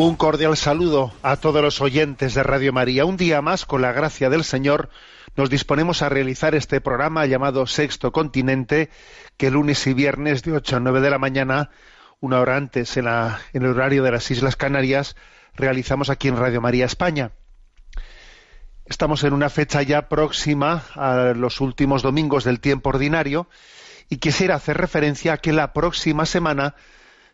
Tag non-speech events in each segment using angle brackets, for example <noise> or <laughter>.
Un cordial saludo a todos los oyentes de Radio María. Un día más, con la gracia del Señor, nos disponemos a realizar este programa llamado Sexto Continente, que lunes y viernes de 8 a 9 de la mañana, una hora antes en, la- en el horario de las Islas Canarias, realizamos aquí en Radio María España. Estamos en una fecha ya próxima a los últimos domingos del tiempo ordinario y quisiera hacer referencia a que la próxima semana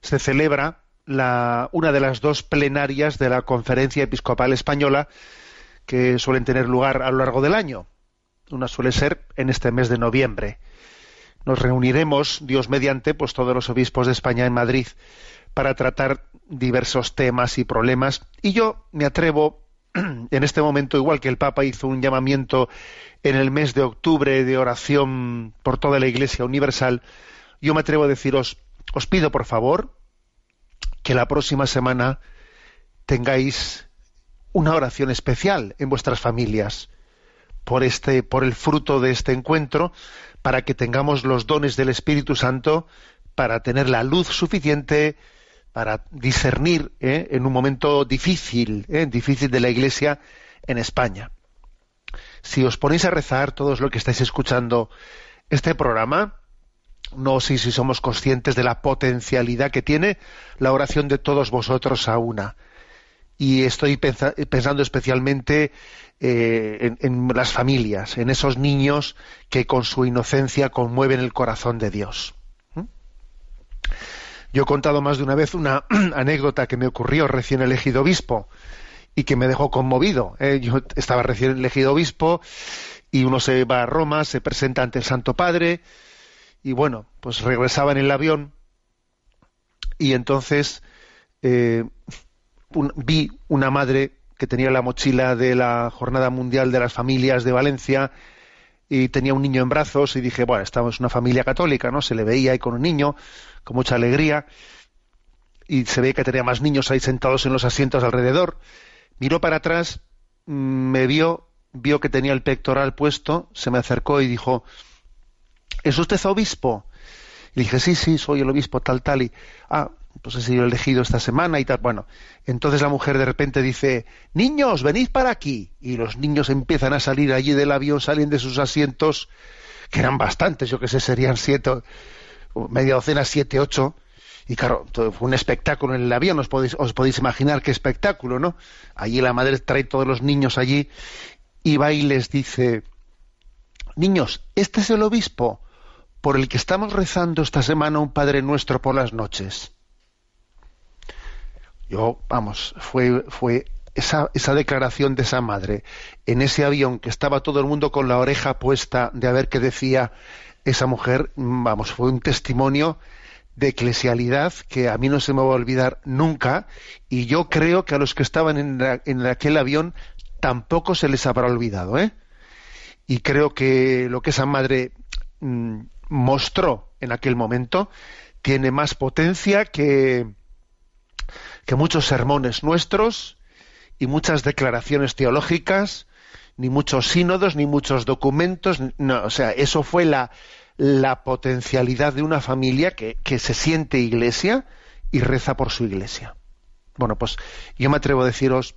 se celebra la- una de las dos plenarias de la Conferencia Episcopal Española que suelen tener lugar a lo largo del año. Una suele ser en este mes de noviembre. Nos reuniremos, Dios mediante, pues todos los obispos de España en Madrid para tratar diversos temas y problemas. Y yo me atrevo, <clears throat> en este momento, igual que el Papa hizo un llamamiento en el mes de octubre de oración por toda la Iglesia Universal, yo me atrevo a deciros, os pido por favor que la próxima semana tengáis una oración especial en vuestras familias por este por el fruto de este encuentro para que tengamos los dones del Espíritu Santo para tener la luz suficiente para discernir ¿eh? en un momento difícil ¿eh? difícil de la Iglesia en España si os ponéis a rezar todos los que estáis escuchando este programa no sé si somos conscientes de la potencialidad que tiene la oración de todos vosotros a una y estoy pensa- pensando especialmente eh, en, en las familias, en esos niños que con su inocencia conmueven el corazón de Dios. ¿Mm? Yo he contado más de una vez una <clears throat> anécdota que me ocurrió recién elegido obispo y que me dejó conmovido. ¿eh? Yo estaba recién elegido obispo y uno se va a Roma, se presenta ante el Santo Padre y bueno, pues regresaba en el avión y entonces eh, vi una madre que tenía la mochila de la Jornada Mundial de las Familias de Valencia y tenía un niño en brazos y dije, bueno, estamos una familia católica, ¿no? Se le veía ahí con un niño, con mucha alegría y se ve que tenía más niños ahí sentados en los asientos alrededor. Miró para atrás, mm, me vio, vio que tenía el pectoral puesto, se me acercó y dijo, ¿es usted obispo? Y dije, sí, sí, soy el obispo tal, tal, y, ah, pues he sido elegido esta semana y tal. Bueno, entonces la mujer de repente dice, niños, venid para aquí. Y los niños empiezan a salir allí del avión, salen de sus asientos, que eran bastantes, yo que sé, serían siete, media docena, siete, ocho. Y claro, fue un espectáculo en el avión, os podéis, os podéis imaginar qué espectáculo, ¿no? Allí la madre trae todos los niños allí y va y les dice, niños, este es el obispo por el que estamos rezando esta semana un Padre Nuestro por las noches. Yo, vamos, fue, fue esa, esa declaración de esa madre en ese avión que estaba todo el mundo con la oreja puesta de a ver qué decía esa mujer, vamos, fue un testimonio de eclesialidad que a mí no se me va a olvidar nunca y yo creo que a los que estaban en, en aquel avión tampoco se les habrá olvidado, ¿eh? Y creo que lo que esa madre mm, mostró en aquel momento tiene más potencia que, que muchos sermones nuestros y muchas declaraciones teológicas, ni muchos sínodos, ni muchos documentos. No, o sea, eso fue la, la potencialidad de una familia que, que se siente iglesia y reza por su iglesia. Bueno, pues yo me atrevo a deciros,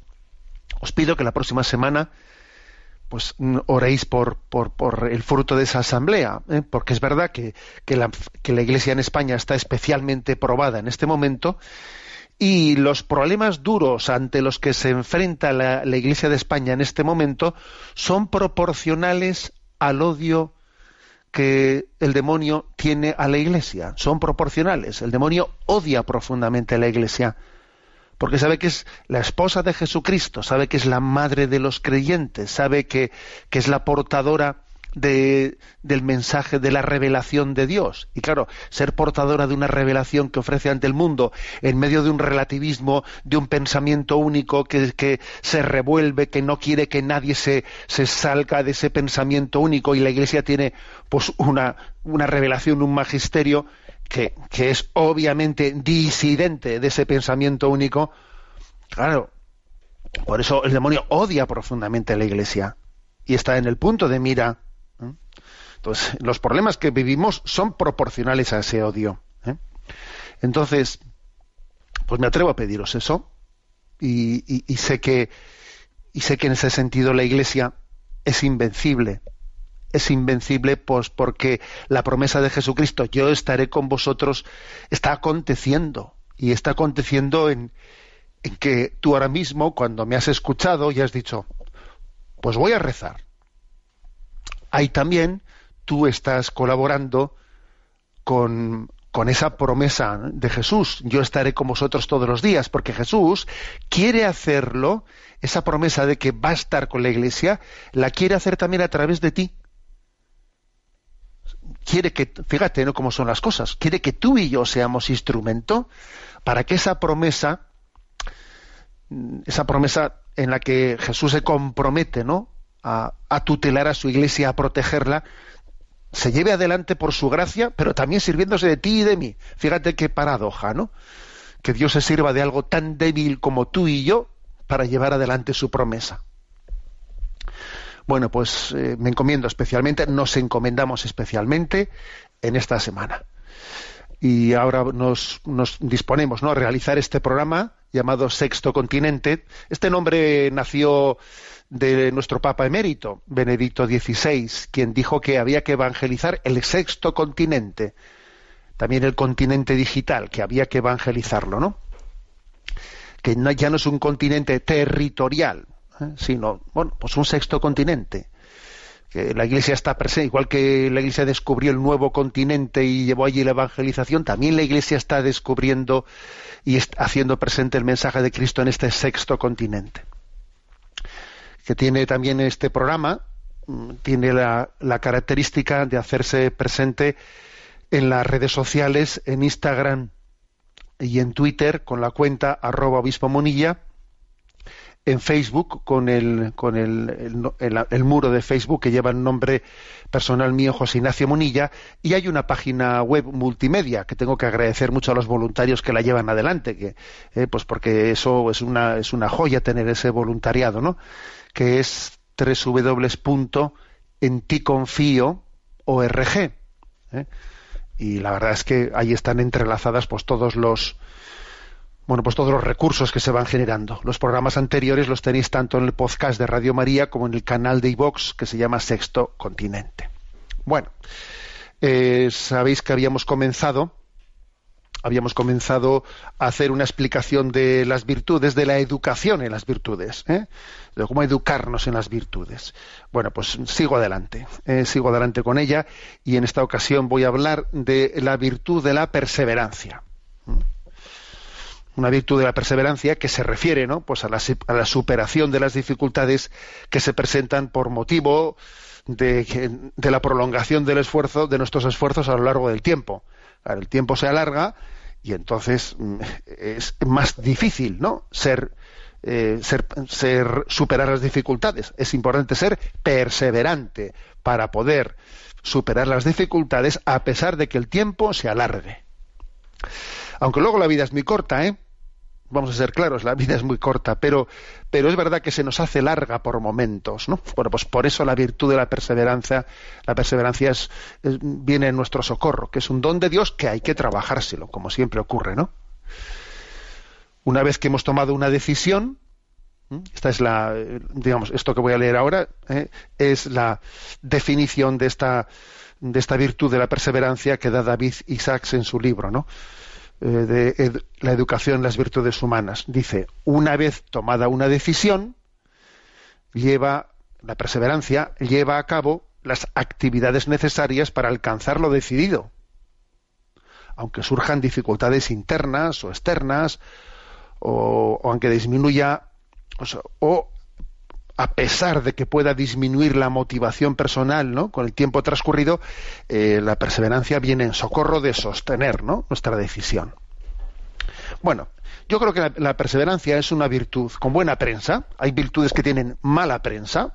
os pido que la próxima semana pues oréis por, por, por el fruto de esa asamblea, ¿eh? porque es verdad que, que, la, que la Iglesia en España está especialmente probada en este momento y los problemas duros ante los que se enfrenta la, la Iglesia de España en este momento son proporcionales al odio que el demonio tiene a la iglesia, son proporcionales. El demonio odia profundamente a la iglesia porque sabe que es la esposa de Jesucristo, sabe que es la madre de los creyentes, sabe que, que es la portadora de, del mensaje de la revelación de Dios. Y claro, ser portadora de una revelación que ofrece ante el mundo en medio de un relativismo, de un pensamiento único que, que se revuelve, que no quiere que nadie se, se salga de ese pensamiento único y la Iglesia tiene pues una, una revelación, un magisterio que, es obviamente disidente de ese pensamiento único. Claro, por eso el demonio odia profundamente a la Iglesia y está en el punto de mira entonces, los problemas que vivimos son proporcionales a ese odio. ¿eh? Entonces, pues me atrevo a pediros eso y, y, sé que y sé que en ese sentido la Iglesia es invencible. Es invencible pues porque la promesa de Jesucristo, yo estaré con vosotros, está aconteciendo. Y está aconteciendo en, en que tú ahora mismo, cuando me has escuchado y has dicho, pues voy a rezar. Hay también tú estás colaborando con, con esa promesa de Jesús. Yo estaré con vosotros todos los días, porque Jesús quiere hacerlo, esa promesa de que va a estar con la iglesia, la quiere hacer también a través de ti. Quiere que, fíjate, ¿no? Cómo son las cosas. Quiere que tú y yo seamos instrumento para que esa promesa, esa promesa en la que Jesús se compromete, ¿no? A, a tutelar a su iglesia, a protegerla, se lleve adelante por su gracia, pero también sirviéndose de ti y de mí. Fíjate qué paradoja, ¿no? Que Dios se sirva de algo tan débil como tú y yo para llevar adelante su promesa. Bueno, pues eh, me encomiendo especialmente, nos encomendamos especialmente en esta semana. Y ahora nos, nos disponemos ¿no? a realizar este programa llamado Sexto Continente. Este nombre nació de nuestro Papa emérito, Benedicto XVI, quien dijo que había que evangelizar el sexto continente, también el continente digital, que había que evangelizarlo, ¿no? Que ya no es un continente territorial, ¿eh? sino, bueno, pues un sexto continente. Que la Iglesia está presente, igual que la Iglesia descubrió el nuevo continente y llevó allí la evangelización, también la Iglesia está descubriendo y haciendo presente el mensaje de Cristo en este sexto continente que tiene también este programa, mm, tiene la, característica de hacerse presente en las redes sociales, en Instagram y en Twitter con la cuenta arroba obispo monilla, en Facebook con el, con el, el, muro de Facebook que lleva el nombre personal mío, José Ignacio Monilla, y hay una página web multimedia que tengo que agradecer mucho a los voluntarios que la llevan adelante, que, eh, pues porque eso es una, es una joya tener ese voluntariado, ¿no? que es www.enticonfio.org. ¿eh? Y la verdad es que ahí están entrelazadas pues todos los bueno, pues todos los recursos que se van generando. Los programas anteriores los tenéis tanto en el podcast de Radio María como en el canal de iVox que se llama Sexto Continente. Bueno, eh, sabéis que habíamos comenzado habíamos comenzado a hacer una explicación de las virtudes, de la educación en las virtudes, ¿eh? de cómo educarnos en las virtudes. Bueno, pues sigo adelante, ¿eh? sigo adelante con ella y en esta ocasión voy a hablar de la virtud de la perseverancia. Una virtud de la perseverancia que se refiere ¿no? pues a la, a, la, superación de las dificultades que se presentan por motivo de, la prolongación del esfuerzo, de nuestros esfuerzos a lo largo del tiempo el tiempo se alarga y entonces mm, es más difícil, ¿no? Eh, ser, superar las dificultades. Es importante ser perseverante para poder superar las dificultades a pesar de que el tiempo se alargue. Aunque luego la vida es muy corta, ¿eh? Vamos a ser claros, la vida es muy corta, pero, pero es verdad que se nos hace larga por momentos, ¿no? Bueno, pues por eso la virtud de la perseverancia, la perseverancia es, viene en nuestro socorro, que es un don de Dios que hay que trabajárselo, como siempre ocurre, ¿no? Una vez que hemos tomado una decisión, esta es la, digamos, esto que voy a leer ahora, ¿eh? es la definición de esta, de esta virtud de la perseverancia que da David Isaacs en su libro, ¿no? Eh, de la educación las virtudes humanas. Dice, una vez tomada una decisión, lleva la perseverancia, lleva a cabo las actividades necesarias para alcanzar lo decidido. Aunque surjan dificultades internas o externas, o, aunque disminuya, o a pesar de que pueda disminuir la motivación personal, ¿no? Con el tiempo transcurrido, eh, la perseverancia viene en socorro de sostener, ¿no? Nuestra decisión. Bueno, yo creo que la, perseverancia es una virtud con buena prensa. Hay virtudes que tienen mala prensa,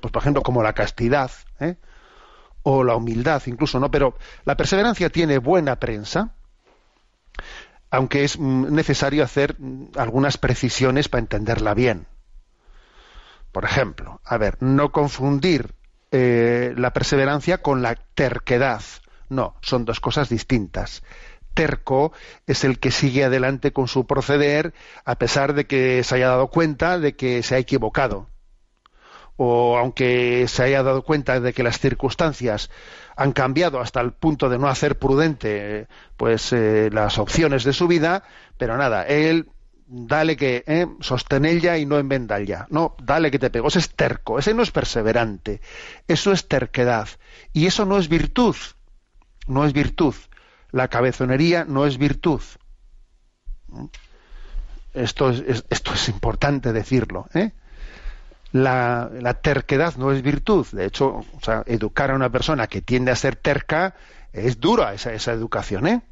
pues por ejemplo como la castidad, ¿eh? o la humildad, incluso, ¿no? Pero la perseverancia tiene buena prensa, aunque es mm, necesario hacer mm, algunas precisiones para entenderla bien. Por ejemplo, a ver, no confundir eh, la perseverancia con la terquedad. No, son dos cosas distintas. Terco es el que sigue adelante con su proceder a pesar de que se haya dado cuenta de que se ha equivocado. O aunque se haya dado cuenta de que las circunstancias han cambiado hasta el punto de no hacer prudente pues eh, las opciones de su vida, pero nada, él dale que eh, sostenella y no ya. No, dale que te pego. Ese es terco, ese no es perseverante. Eso es terquedad. Y eso no es virtud. No es virtud. La cabezonería no es virtud. Esto es, esto es importante decirlo. ¿eh? La, la, terquedad no es virtud. De hecho, o sea, educar a una persona que tiende a ser terca es dura esa, esa educación. ¿eh?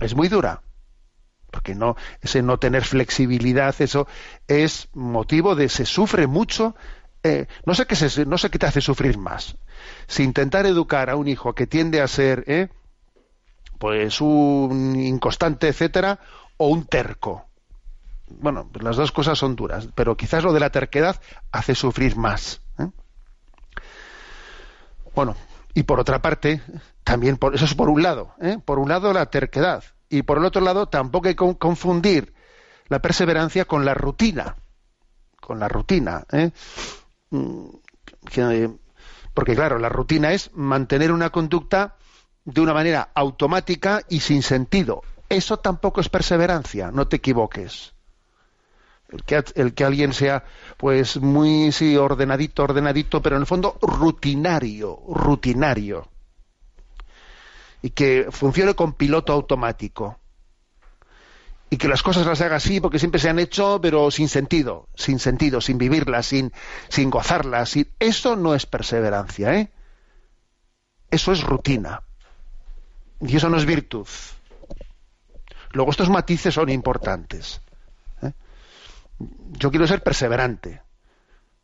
Es muy dura porque no ese no tener flexibilidad eso es motivo de se sufre mucho eh, no sé qué no sé qué te hace sufrir más si intentar educar a un hijo que tiende a ser eh, pues un inconstante etcétera o un terco bueno las dos cosas son duras pero quizás lo de la terquedad hace sufrir más ¿eh? bueno y por otra parte también por, eso es por un lado ¿eh? por un lado la terquedad y por el otro lado, tampoco hay que confundir la perseverancia con la rutina. Con la rutina. ¿eh? Mm, porque claro, la rutina es mantener una conducta de una manera automática y sin sentido. Eso tampoco es perseverancia, no te equivoques. El que, el que alguien sea pues muy sí, ordenadito, ordenadito, pero en el fondo rutinario, rutinario y que funcione con piloto automático. Y que las cosas las haga así porque siempre se han hecho, pero sin sentido, sin sentido, sin vivirlas, sin, sin gozarlas. Sin... Eso no es perseverancia, ¿eh? Eso es rutina. Y eso no es virtud. Luego estos matices son importantes. ¿eh? Yo quiero ser perseverante,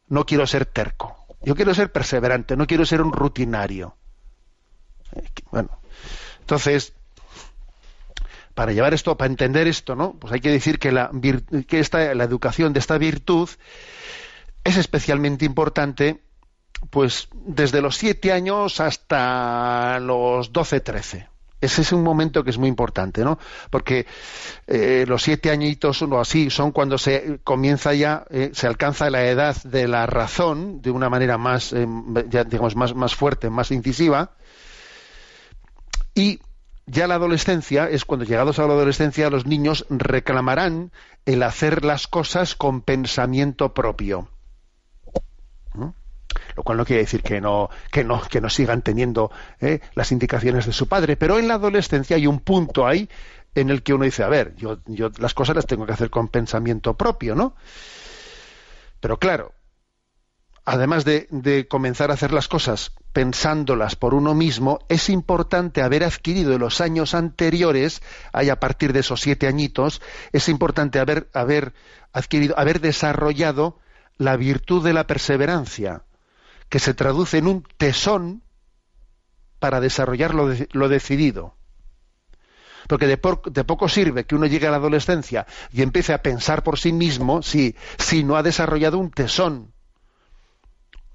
no quiero ser terco. Yo quiero ser perseverante, no quiero ser un rutinario. Eh, bueno, entonces, para llevar esto, para entender esto, ¿no? Pues hay que decir que la, que esta, la educación de esta virtud es especialmente importante, pues desde los siete años hasta los doce, trece. Ese es un momento que es muy importante, ¿no? Porque eh, los siete añitos o así son cuando se comienza ya, eh, se alcanza la edad de la razón de una manera más, eh, ya, digamos, más, más fuerte, más incisiva, y ya la adolescencia es cuando llegados a la adolescencia los niños reclamarán el hacer las cosas con pensamiento propio. Lo cual no quiere decir que no, que no, que no sigan teniendo ¿eh? las indicaciones de su padre, pero en la adolescencia hay un punto ahí en el que uno dice, a ver, yo, yo las cosas las tengo que hacer con pensamiento propio, ¿no? Pero claro, además de, comenzar a hacer las cosas pensándolas por uno mismo, es importante haber adquirido en los años anteriores, hay a partir de esos siete añitos, es importante haber, haber adquirido, haber desarrollado la virtud de la perseverancia, que se traduce en un tesón para desarrollar lo, lo decidido. Porque de, de, poco sirve que uno llegue a la adolescencia y empiece a pensar por sí mismo si, si no ha desarrollado un tesón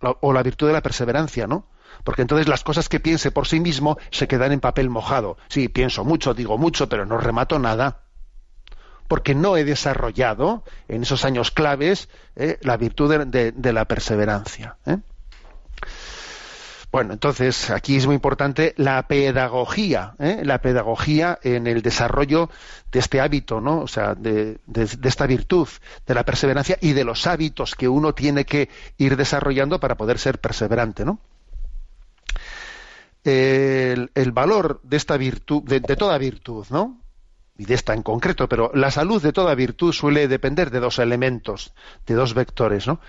o la virtud de la perseverancia, ¿no? Porque entonces las cosas que piense por sí mismo se quedan en papel mojado. Sí, pienso mucho, digo mucho, pero no remato nada. Porque no he desarrollado en esos años claves eh, la virtud de, de la perseverancia. ¿eh? Bueno, entonces aquí es muy importante la pedagogía, ¿eh? la pedagogía en el desarrollo de este hábito, ¿no? O sea, de, esta virtud, de la perseverancia y de los hábitos que uno tiene que ir desarrollando para poder ser perseverante, ¿no? el, valor de esta virtud, de toda virtud, ¿no? y de esta en concreto, pero la salud de toda virtud suele depender de dos elementos, de dos vectores, ¿no?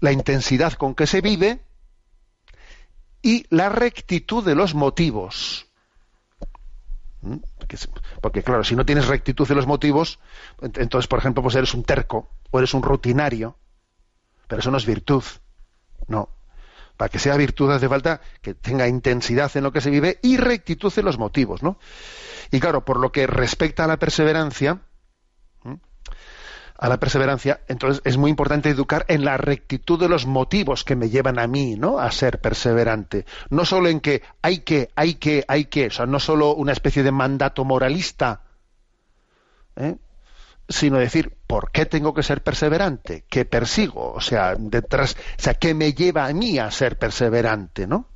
La intensidad con que se vive y la rectitud de los motivos. ¿Mm? Porque, claro, si no tienes rectitud de los motivos, entonces, por ejemplo, pues eres un terco o eres un rutinario, pero eso no es virtud. No. Para que sea virtud hace falta que tenga intensidad en lo que se vive y rectitud en los motivos, ¿no? Y claro, por lo que respecta a la perseverancia, a la perseverancia, entonces es muy importante educar en la rectitud de los motivos que me llevan a mí, ¿no? A ser perseverante. No solo en que hay que, hay que, hay que, o sea, no solo una especie de mandato moralista, ¿eh? sino decir, ¿por qué tengo que ser perseverante? ¿Qué persigo? O sea, detrás, o sea, ¿qué me lleva a mí a ser perseverante, no?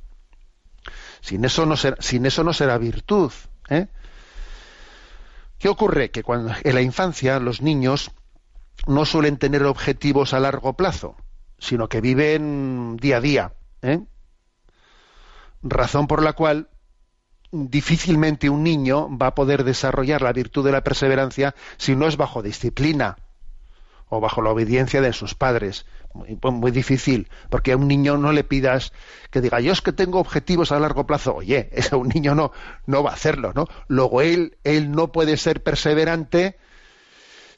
Sin eso no será, sin eso no será virtud, ¿eh? ¿Qué ocurre? Que cuando en la infancia los niños no suelen tener objetivos a largo plazo, sino que viven día a día. ¿eh? Razón por la cual difícilmente un niño va a poder desarrollar la virtud de la perseverancia si no es bajo disciplina o bajo la obediencia de sus padres. Muy, muy, difícil, porque a un niño no le pidas que diga, yo es que tengo objetivos a largo plazo. Oye, <laughs> ese un niño no, no va a hacerlo, ¿no? Luego él, él no puede ser perseverante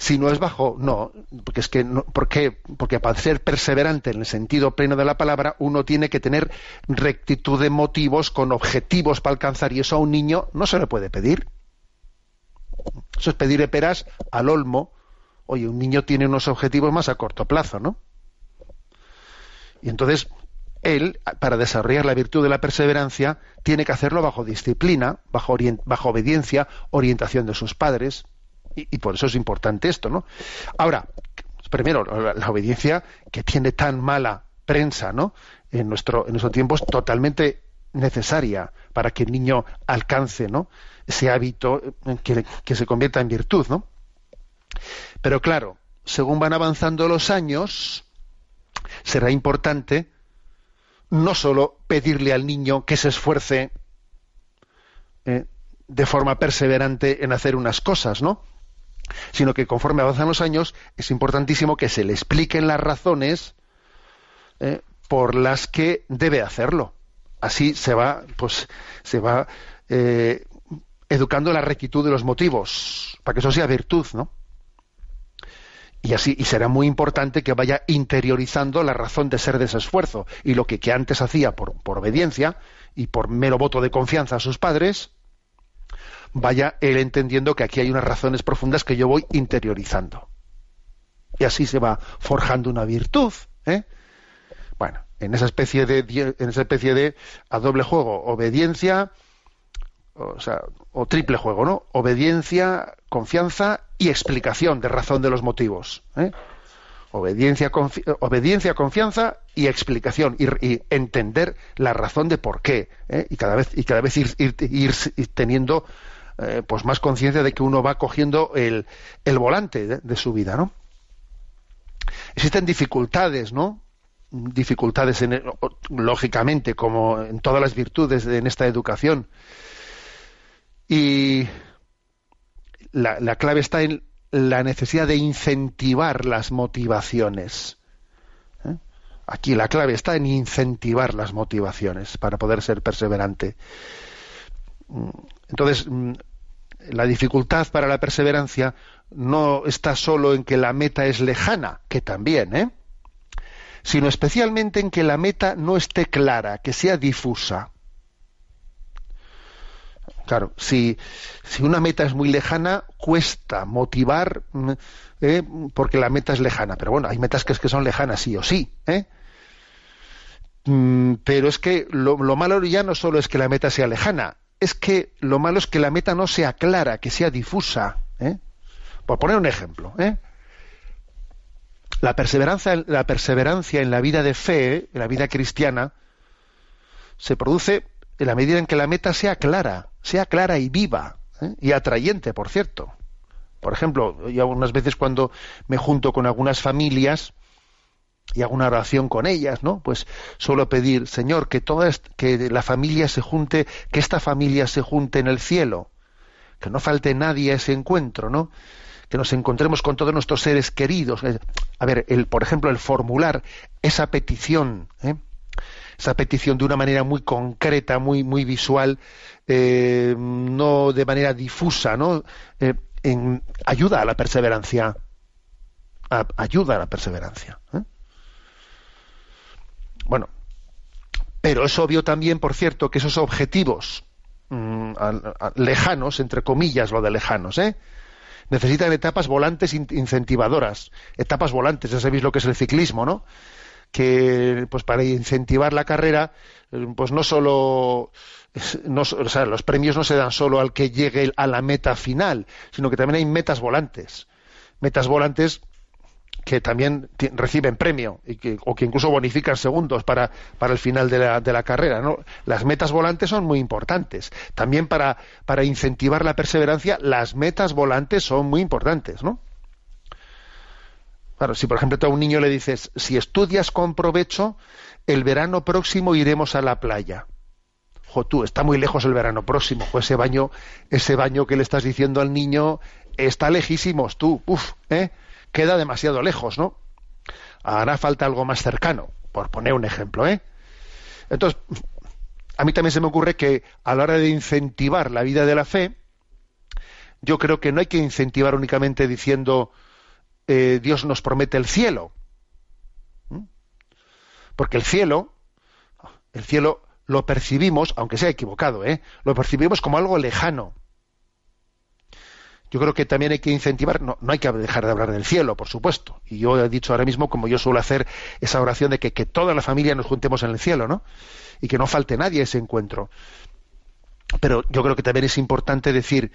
si no es bajo, no, porque es que, no, ¿por qué? Porque para ser perseverante en el sentido pleno de la palabra, uno tiene que tener rectitud de motivos con objetivos para alcanzar, y eso a un niño no se le puede pedir. Eso es pedirle peras al olmo, Oye, un niño tiene unos objetivos más a corto plazo, ¿no? Y entonces, él, para desarrollar la virtud de la perseverancia, tiene que hacerlo bajo disciplina, bajo, bajo obediencia, orientación de sus padres, y, por eso es importante esto, ¿no? Ahora, primero, la, obediencia que tiene tan mala prensa, ¿no? En nuestro, en nuestro tiempo es totalmente necesaria para que el niño alcance, ¿no? Ese hábito que, que se convierta en virtud, ¿no? Pero claro, según van avanzando los años, será importante no solo pedirle al niño que se esfuerce eh, de forma perseverante en hacer unas cosas, ¿no? Sino que conforme avanzan los años, es importantísimo que se le expliquen las razones eh, por las que debe hacerlo. Así se va, pues, se va eh, educando la rectitud de los motivos, para que eso sea virtud, ¿no? Y así, y será muy importante que vaya interiorizando la razón de ser de ese esfuerzo. Y lo que, que antes hacía por, por, obediencia y por mero voto de confianza a sus padres, vaya él entendiendo que aquí hay unas razones profundas que yo voy interiorizando. Y así se va forjando una virtud. ¿eh? Bueno, en esa especie de, en esa especie de a doble juego, obediencia, o sea, o triple juego, ¿no? Obediencia, confianza y explicación de razón de los motivos. ¿eh? Obediencia, obediencia, confianza y explicación y, y, entender la razón de por qué ¿eh? y cada vez y cada vez ir, ir teniendo eh, pues más conciencia de que uno va cogiendo el, el volante de, su vida, ¿no? Existen dificultades, ¿no? Dificultades en, lógicamente como en todas las virtudes de, en esta educación y la, la, clave está en la necesidad de incentivar las motivaciones. ¿Eh? Aquí la clave está en incentivar las motivaciones para poder ser perseverante. Entonces, la dificultad para la perseverancia no está solo en que la meta es lejana, que también, ¿eh? sino especialmente en que la meta no esté clara, que sea difusa. Claro, si, si una meta es muy lejana, cuesta motivar eh, porque la meta es lejana. Pero bueno, hay metas que, es que son lejanas sí o sí. ¿eh? Mm, pero es que lo, lo, malo ya no solo es que la meta sea lejana, es que lo malo es que la meta no sea clara, que sea difusa. ¿eh? Por poner un ejemplo. ¿eh? La, perseverancia, la perseverancia en la vida de fe, en la vida cristiana, se produce en la medida en que la meta sea clara, sea clara y viva ¿eh? y atrayente, por cierto. Por ejemplo, yo algunas veces cuando me junto con algunas familias y hago una oración con ellas, ¿no? Pues suelo pedir, Señor, que toda que la familia se junte, que esta familia se junte en el cielo, que no falte nadie a ese encuentro, ¿no? Que nos encontremos con todos nuestros seres queridos. A ver, el, por ejemplo, el formular esa petición, ¿eh? esa petición de una manera muy concreta, muy, muy visual, eh, no de manera difusa, ¿no? Eh, ayuda a la perseverancia. ayuda a la perseverancia. Bueno, pero es obvio también, por cierto, que esos objetivos mm, lejanos, entre comillas, lo de lejanos, ¿eh? necesitan etapas volantes incentivadoras, etapas volantes, ya sabéis lo que es el ciclismo, ¿no? Que pues para incentivar la carrera, eh, pues no solo o sea, los premios no se dan solo al que llegue a la meta final, sino que también hay metas volantes. Metas volantes que también reciben premio y que, o que incluso bonifican segundos para, para el final de la, de la carrera. ¿no? Las metas volantes son muy importantes. También para, para incentivar la perseverancia, las metas volantes son muy importantes. ¿no? Claro, si por ejemplo a un niño le dices, si estudias con provecho, el verano próximo iremos a la playa. Jo, tú, está muy lejos el verano próximo. pues ese baño, ese baño que le estás diciendo al niño está lejísimos, tú. Uf, ¿eh? Queda demasiado lejos, ¿no? Hará falta algo más cercano, por poner un ejemplo, ¿eh? Entonces, a mí también se me ocurre que a la hora de incentivar la vida de la fe, yo creo que no hay que incentivar únicamente diciendo eh, Dios nos promete el cielo. Porque el cielo, el cielo lo percibimos, aunque sea equivocado, ¿eh? lo percibimos como algo lejano yo creo que también hay que incentivar, no, no, hay que dejar de hablar del cielo, por supuesto. Y yo he dicho ahora mismo, como yo suelo hacer, esa oración de que, toda la familia nos juntemos en el cielo, ¿no? Y que no falte nadie ese encuentro. Pero yo creo que también es importante decir,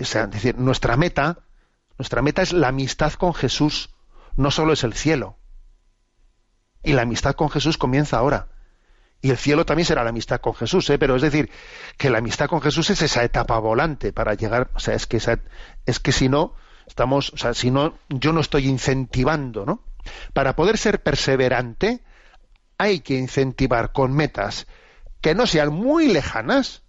o sea, decir, nuestra meta, nuestra meta es la amistad con Jesús, no solo es el cielo. Y la amistad con Jesús comienza ahora. Y el cielo también será la amistad con Jesús, ¿eh? pero es decir, que la amistad con Jesús es esa etapa volante para llegar, o sea, es que, es que si no, estamos, o sea, si no, yo no estoy incentivando, ¿no? Para poder ser perseverante, hay que incentivar con metas que no sean muy lejanas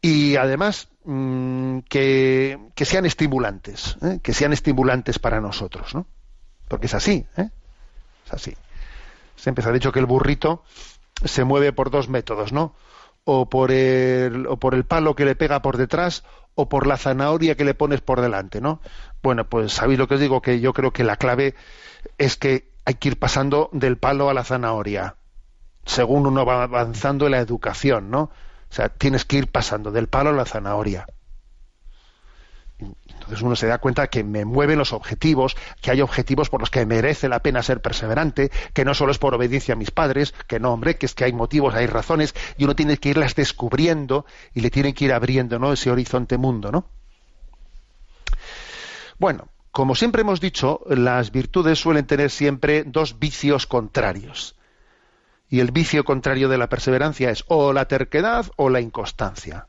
y además mm, que, que, sean estimulantes, ¿eh? que sean estimulantes para nosotros, ¿no? Porque es así, ¿eh? es así. Siempre se ha dicho que el burrito se mueve por dos métodos, ¿no? O por el, o por el palo que le pega por detrás o por la zanahoria que le pones por delante, ¿no? Bueno, pues sabéis lo que os digo, que yo creo que la clave es que hay que ir pasando del palo a la zanahoria, según uno va avanzando en la educación, ¿no? O sea, tienes que ir pasando del palo a la zanahoria. Entonces uno se da cuenta que me mueven los objetivos, que hay objetivos por los que merece la pena ser perseverante, que no solo es por obediencia a mis padres, que no, hombre, que es que hay motivos, hay razones, y uno tiene que irlas descubriendo y le tiene que ir abriendo ¿no? ese horizonte mundo, ¿no? Bueno, como siempre hemos dicho, las virtudes suelen tener siempre dos vicios contrarios. Y el vicio contrario de la perseverancia es o la terquedad o la inconstancia.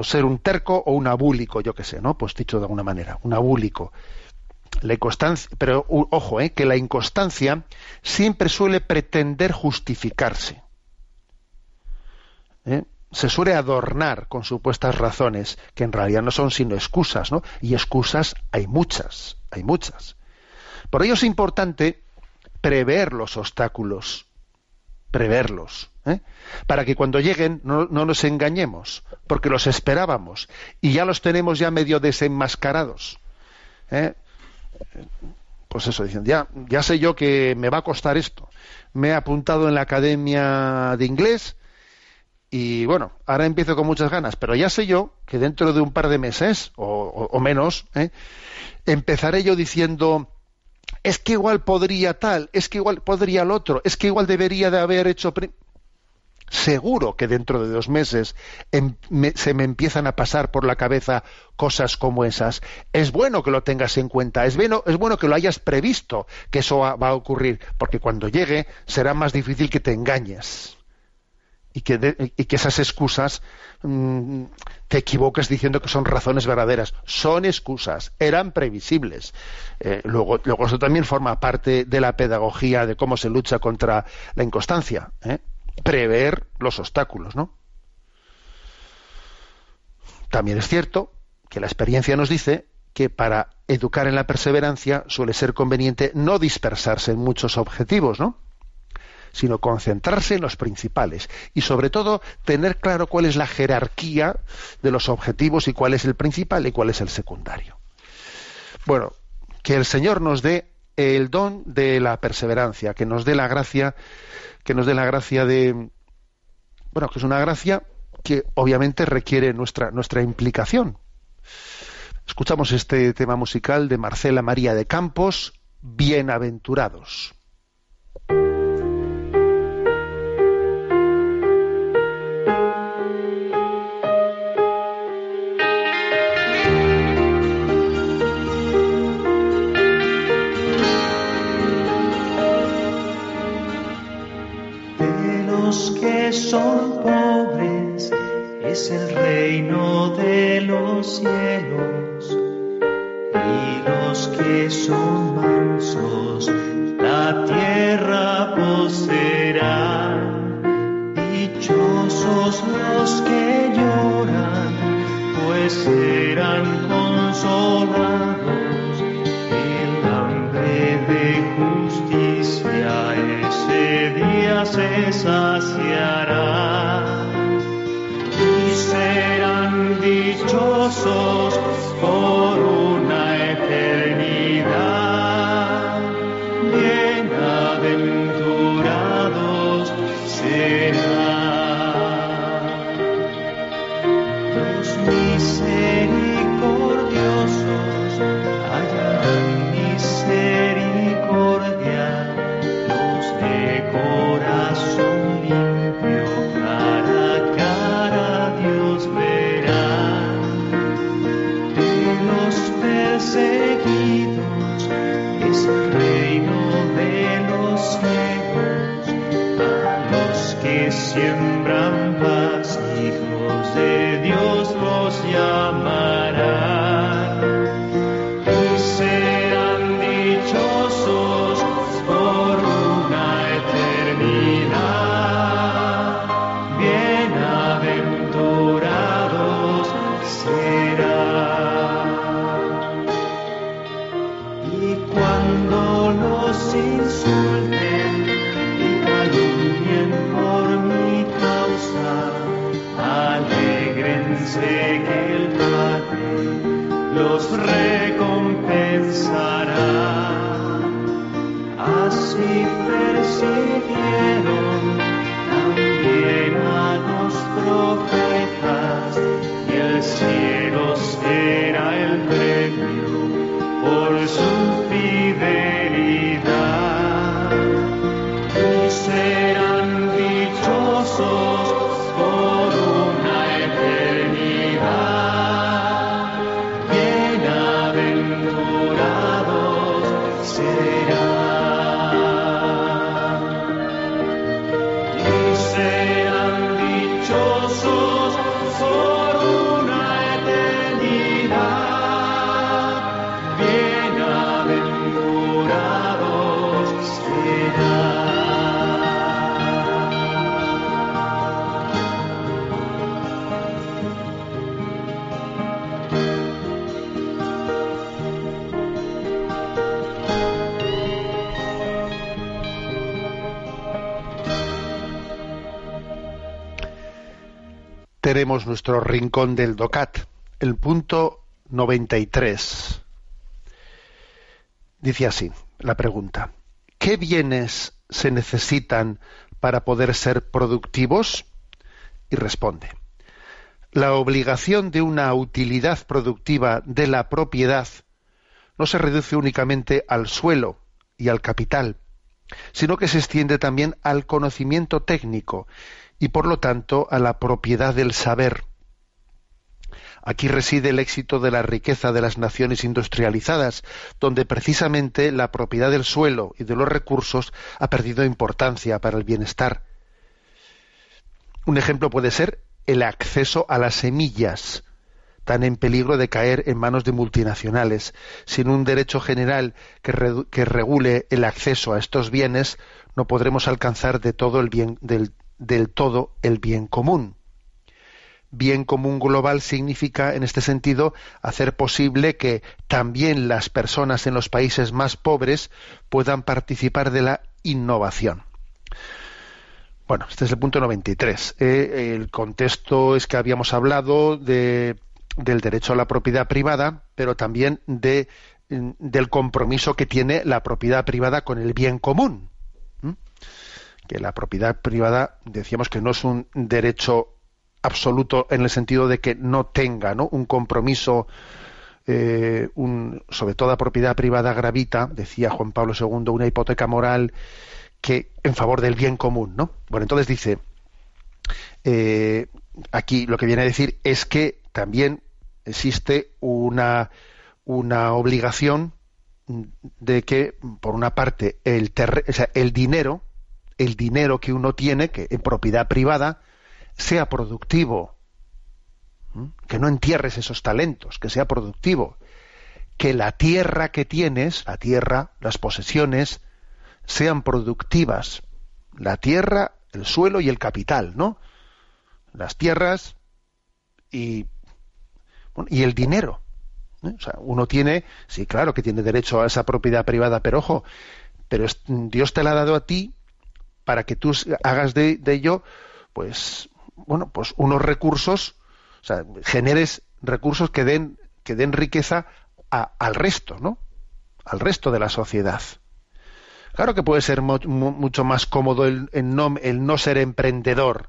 O ser un terco o un abúlico, yo qué sé, ¿no? Pues dicho de alguna manera, un abúlico. La inconstancia, pero ojo, ¿eh? que la inconstancia siempre suele pretender justificarse. ¿eh? Se suele adornar con supuestas razones, que en realidad no son sino excusas, ¿no? Y excusas hay muchas, hay muchas. Por ello es importante prever los obstáculos, preverlos. ¿eh? para que cuando lleguen no, nos engañemos, porque los esperábamos y ya los tenemos ya medio desenmascarados. ¿eh? Pues eso, dicen, ya, ya sé yo que me va a costar esto. Me he apuntado en la academia de inglés y bueno, ahora empiezo con muchas ganas, pero ya sé yo que dentro de un par de meses o, menos, ¿eh? empezaré yo diciendo, es que igual podría tal, es que igual podría el otro, es que igual debería de haber hecho seguro que dentro de dos meses em, se me empiezan a pasar por la cabeza cosas como esas. Es bueno que lo tengas en cuenta, es bueno, es bueno que lo hayas previsto que eso va, a ocurrir, porque cuando llegue será más difícil que te engañes. Y que, y que esas excusas mm, te equivoques diciendo que son razones verdaderas. Son excusas, eran previsibles. Eh, luego, luego eso también forma parte de la pedagogía de cómo se lucha contra la inconstancia. ¿eh? Prever los obstáculos, ¿no? También es cierto que la experiencia nos dice que para educar en la perseverancia suele ser conveniente no dispersarse en muchos objetivos, ¿no? Sino concentrarse en los principales y sobre todo tener claro cuál es la jerarquía de los objetivos y cuál es el principal y cuál es el secundario. Bueno, que el Señor nos dé el don de la perseverancia, que nos dé la gracia, que nos dé la gracia de bueno, que es una gracia que obviamente requiere nuestra nuestra implicación. Escuchamos este tema musical de Marcela María de Campos, Bienaventurados. Los que son pobres es el reino de los cielos y los que son mansos la tierra poseerán. Dichosos los que lloran, pues serán consolados. Se saciará y serán dichosos los profetas y el cielo nuestro rincón del DOCAT, el punto 93. Dice así la pregunta, ¿qué bienes se necesitan para poder ser productivos? Y responde, la obligación de una utilidad productiva de la propiedad no se reduce únicamente al suelo y al capital, sino que se extiende también al conocimiento técnico y por lo tanto a la propiedad del saber. Aquí reside el éxito de la riqueza de las naciones industrializadas, donde precisamente la propiedad del suelo y de los recursos ha perdido importancia para el bienestar. un ejemplo puede ser el acceso a las semillas, tan en peligro de caer en manos de multinacionales. Sin un derecho general que, regule el acceso a estos bienes, no podremos alcanzar de todo el bien, del, del todo el bien común. Bien común global significa, en este sentido, hacer posible que también las personas en los países más pobres puedan participar de la innovación. Bueno, este es el punto 93. Eh, el contexto es que habíamos hablado de, del derecho a la propiedad privada, pero también de, del compromiso que tiene la propiedad privada con el bien común. Que la propiedad privada, decíamos que no es un derecho absoluto en el sentido de que no tenga ¿no? un compromiso eh, sobre toda propiedad privada gravita, decía Juan Pablo II, una hipoteca moral que en favor del bien común, ¿no? Bueno, entonces dice eh, aquí lo que viene a decir es que también existe una una obligación de que por una parte el o sea, el dinero el dinero que uno tiene que en propiedad privada sea productivo que no entierres esos talentos que sea productivo que la tierra que tienes la tierra las posesiones sean productivas. La tierra, el suelo y el capital, ¿no? Las tierras y, y el dinero. ¿eh? O sea, uno tiene, sí, claro que tiene derecho a esa propiedad privada, pero ojo, pero Dios te la ha dado a ti para que tú hagas de, ello, pues, bueno, pues unos recursos, o sea, generes recursos que den, que den riqueza al resto, ¿no? Al resto de la sociedad. Claro que puede ser mucho más cómodo el, no, el, no, ser emprendedor,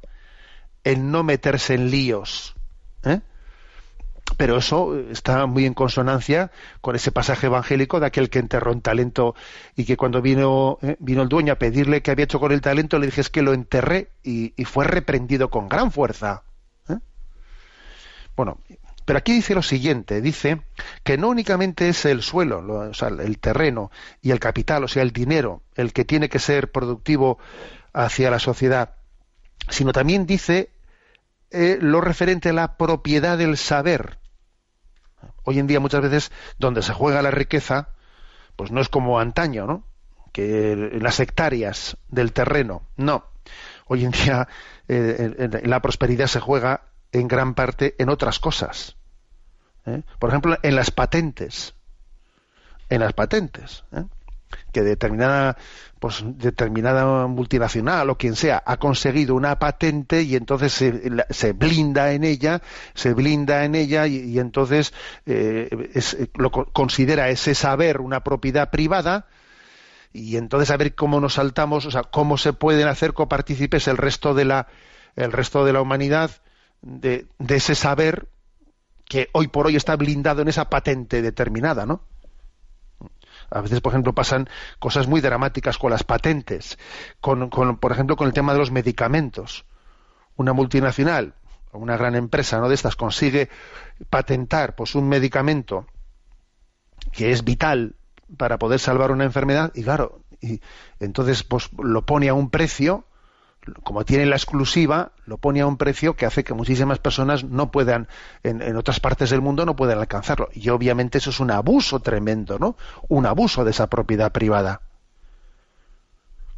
el no meterse en líos. ¿eh? Pero eso está muy en consonancia con ese pasaje evangélico de aquel que enterró un talento y que cuando vino, ¿eh? vino el dueño a pedirle qué había hecho con el talento, le dije es que lo enterré y, fue reprendido con gran fuerza. ¿eh? Bueno, pero aquí dice lo siguiente, dice que no únicamente es el suelo, o sea, el terreno y el capital, o sea, el dinero, el que tiene que ser productivo hacia la sociedad, sino también dice eh, lo referente a la propiedad del saber. Hoy en día muchas veces donde se juega la riqueza, pues no es como antaño, ¿no? Que las hectáreas del terreno, no. Hoy en día eh, la prosperidad se juega en gran parte en otras cosas. ¿eh? Por ejemplo, en las patentes. En las patentes. ¿eh? Que determinada, pues, determinada multinacional o quien sea ha conseguido una patente y entonces se, blinda en ella, se blinda en ella y, entonces eh, lo considera ese saber una propiedad privada y entonces a ver cómo nos saltamos, o sea, cómo se pueden hacer copartícipes el resto de la el resto de la humanidad de, ese saber que hoy por hoy está blindado en esa patente determinada, ¿no? A veces, por ejemplo, pasan cosas muy dramáticas con las patentes, con, por ejemplo, con el tema de los medicamentos. Una multinacional, una gran empresa, ¿no? De estas consigue patentar, pues, un medicamento que es vital para poder salvar una enfermedad y claro, y entonces, pues, lo pone a un precio como tiene la exclusiva, lo pone a un precio que hace que muchísimas personas no puedan, en, otras partes del mundo no puedan alcanzarlo. Y obviamente eso es un abuso tremendo, ¿no? Un abuso de esa propiedad privada.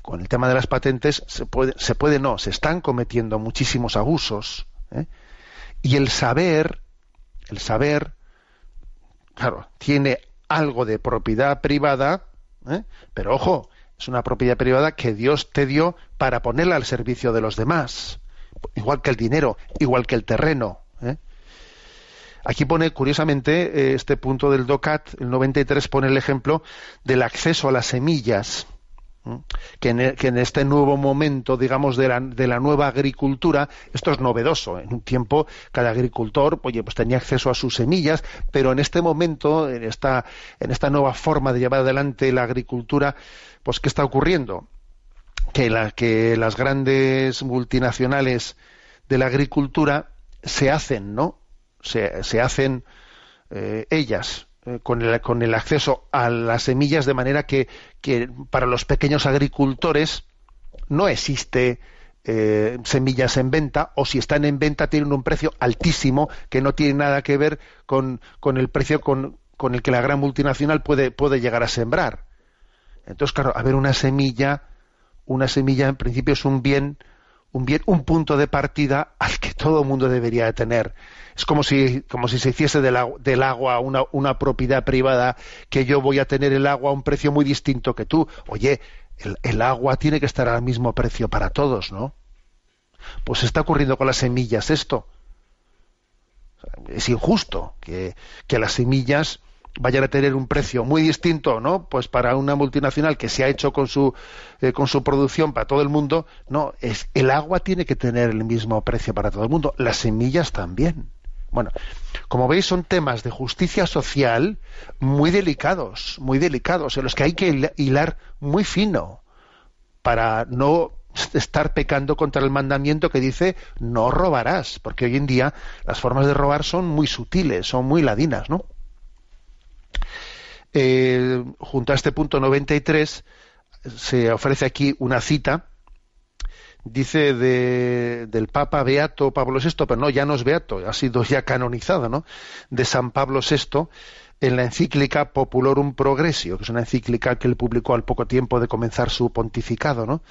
Con el tema de las patentes se puede, se puede no, se están cometiendo muchísimos abusos. ¿eh? Y el saber, el saber, claro, tiene algo de propiedad privada, ¿eh? pero ojo, es una propiedad privada que Dios te dio para ponerla al servicio de los demás. Igual que el dinero, igual que el terreno. ¿eh? Aquí pone, curiosamente, eh, este punto del DOCAT, el 93, pone el ejemplo del acceso a las semillas. Que en, este nuevo momento, digamos, de la, de la, nueva agricultura, esto es novedoso. En un tiempo, cada agricultor, oye, pues tenía acceso a sus semillas, pero en este momento, en esta, en esta nueva forma de llevar adelante la agricultura, pues ¿qué está ocurriendo? Que, la, que las grandes multinacionales de la agricultura se hacen, ¿no? Se, se hacen eh, ellas eh, con, el, con, el, acceso a las semillas de manera que, para los pequeños agricultores no existe eh, semillas en venta o si están en venta tienen un precio altísimo que no tiene nada que ver con, el precio con, con, el que la gran multinacional puede, puede llegar a sembrar. Entonces, claro, a ver, una semilla, una semilla en principio es un bien, un bien, un punto de partida al que todo el mundo debería de tener. Es como si, como si se hiciese del, agua, del agua una, una propiedad privada, que yo voy a tener el agua a un precio muy distinto que tú. Oye, el, el, agua tiene que estar al mismo precio para todos, ¿no? Pues está ocurriendo con las semillas esto. Es injusto que, que, las semillas vayan a tener un precio muy distinto, ¿no? Pues para una multinacional que se ha hecho con su eh, con su producción para todo el mundo, no, es el agua tiene que tener el mismo precio para todo el mundo, las semillas también. Bueno, como veis son temas de justicia social muy delicados, muy delicados, en los que hay que hilar muy fino para no <laughs> estar pecando contra el mandamiento que dice no robarás, porque hoy en día las formas de robar son muy sutiles, son muy ladinas, ¿no? Eh, junto a este punto 93 se ofrece aquí una cita dice de, del Papa Beato Pablo VI, pero no, ya no es Beato, ha sido ya canonizado, ¿no? De San Pablo VI en la encíclica Populorum Progressio, que es una encíclica que él publicó al poco tiempo de comenzar su pontificado, ¿no?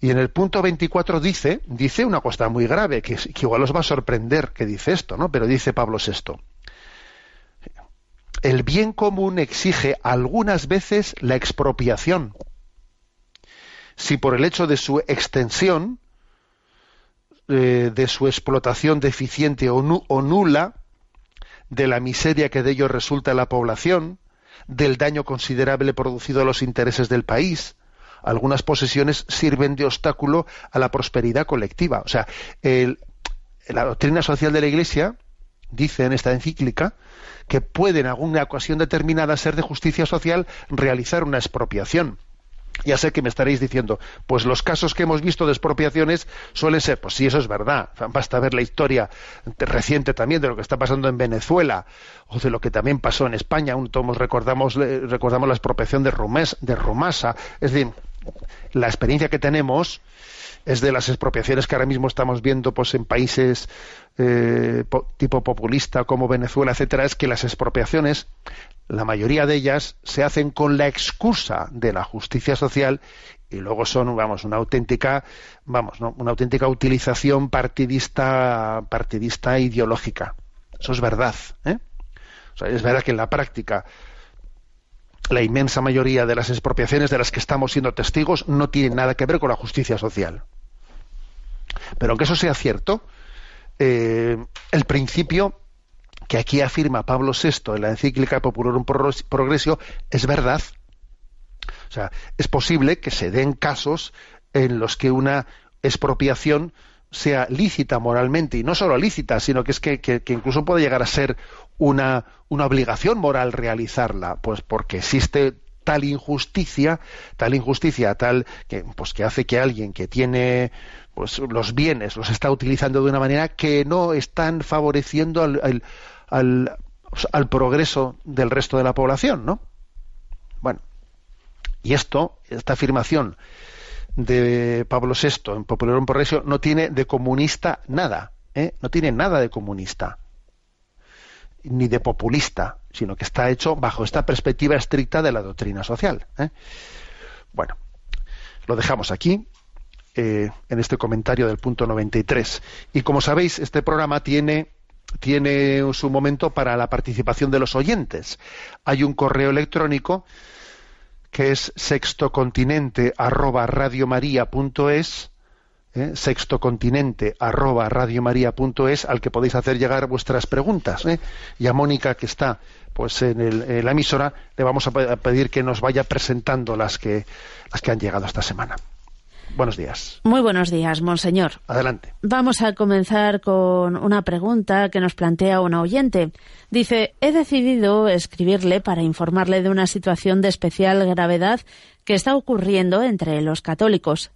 Y en el punto 24 dice, dice una cosa muy grave, que, que igual os va a sorprender que dice esto, ¿no? Pero dice Pablo VI. El bien común exige algunas veces la expropiación si por el hecho de su extensión, eh, de su explotación deficiente o, nu o, nula, de la miseria que de ello resulta la población, del daño considerable producido a los intereses del país, algunas posesiones sirven de obstáculo a la prosperidad colectiva. O sea, la doctrina social de la Iglesia dice en esta encíclica que puede en alguna ocasión determinada ser de justicia social realizar una expropiación. Ya sé que me estaréis diciendo, pues los casos que hemos visto de expropiaciones suelen ser, pues sí, eso es verdad. Basta ver la historia reciente también de lo que está pasando en Venezuela o de lo que también pasó en España. Un todos recordamos, recordamos la expropiación de, de Rumasa. Es decir, la experiencia que tenemos es de las expropiaciones que ahora mismo estamos viendo pues en países eh, tipo populista como Venezuela, etcétera, es que las expropiaciones la mayoría de ellas se hacen con la excusa de la justicia social y luego son, vamos, una auténtica, vamos, ¿no? una auténtica utilización partidista, partidista ideológica. Eso es verdad. ¿eh? Es verdad que en la práctica la inmensa mayoría de las expropiaciones de las que estamos siendo testigos no tienen nada que ver con la justicia social. Pero aunque eso sea cierto, eh, el principio que aquí afirma Pablo VI en la encíclica Popularum Progressio es verdad. O sea, es posible que se den casos en los que una expropiación sea lícita moralmente, y no solo lícita, sino que es que, que, que incluso puede llegar a ser una, una, obligación moral realizarla, pues porque existe tal injusticia, tal injusticia, tal que, pues que hace que alguien que tiene pues los bienes los está utilizando de una manera que no están favoreciendo al, al, al progreso del resto de la población, ¿no? Bueno, y esto, esta afirmación de Pablo VI en Popularum Progreso no tiene de comunista nada, ¿eh? no tiene nada de comunista ni de populista, sino que está hecho bajo esta perspectiva estricta de la doctrina social. ¿eh? Bueno, lo dejamos aquí, eh, en este comentario del punto 93. Y como sabéis, este programa tiene tiene su momento para la participación de los oyentes. Hay un correo electrónico que es sextocontinente arroba ¿eh? sextocontinente arroba radiomaria.es al que podéis hacer llegar vuestras preguntas ¿eh? y a Mónica que está pues en, el, en, la emisora le vamos a pedir que nos vaya presentando las que las que han llegado esta semana. Buenos días. Muy buenos días, monseñor. Adelante. Vamos a comenzar con una pregunta que nos plantea una oyente. Dice, he decidido escribirle para informarle de una situación de especial gravedad que está ocurriendo entre los católicos.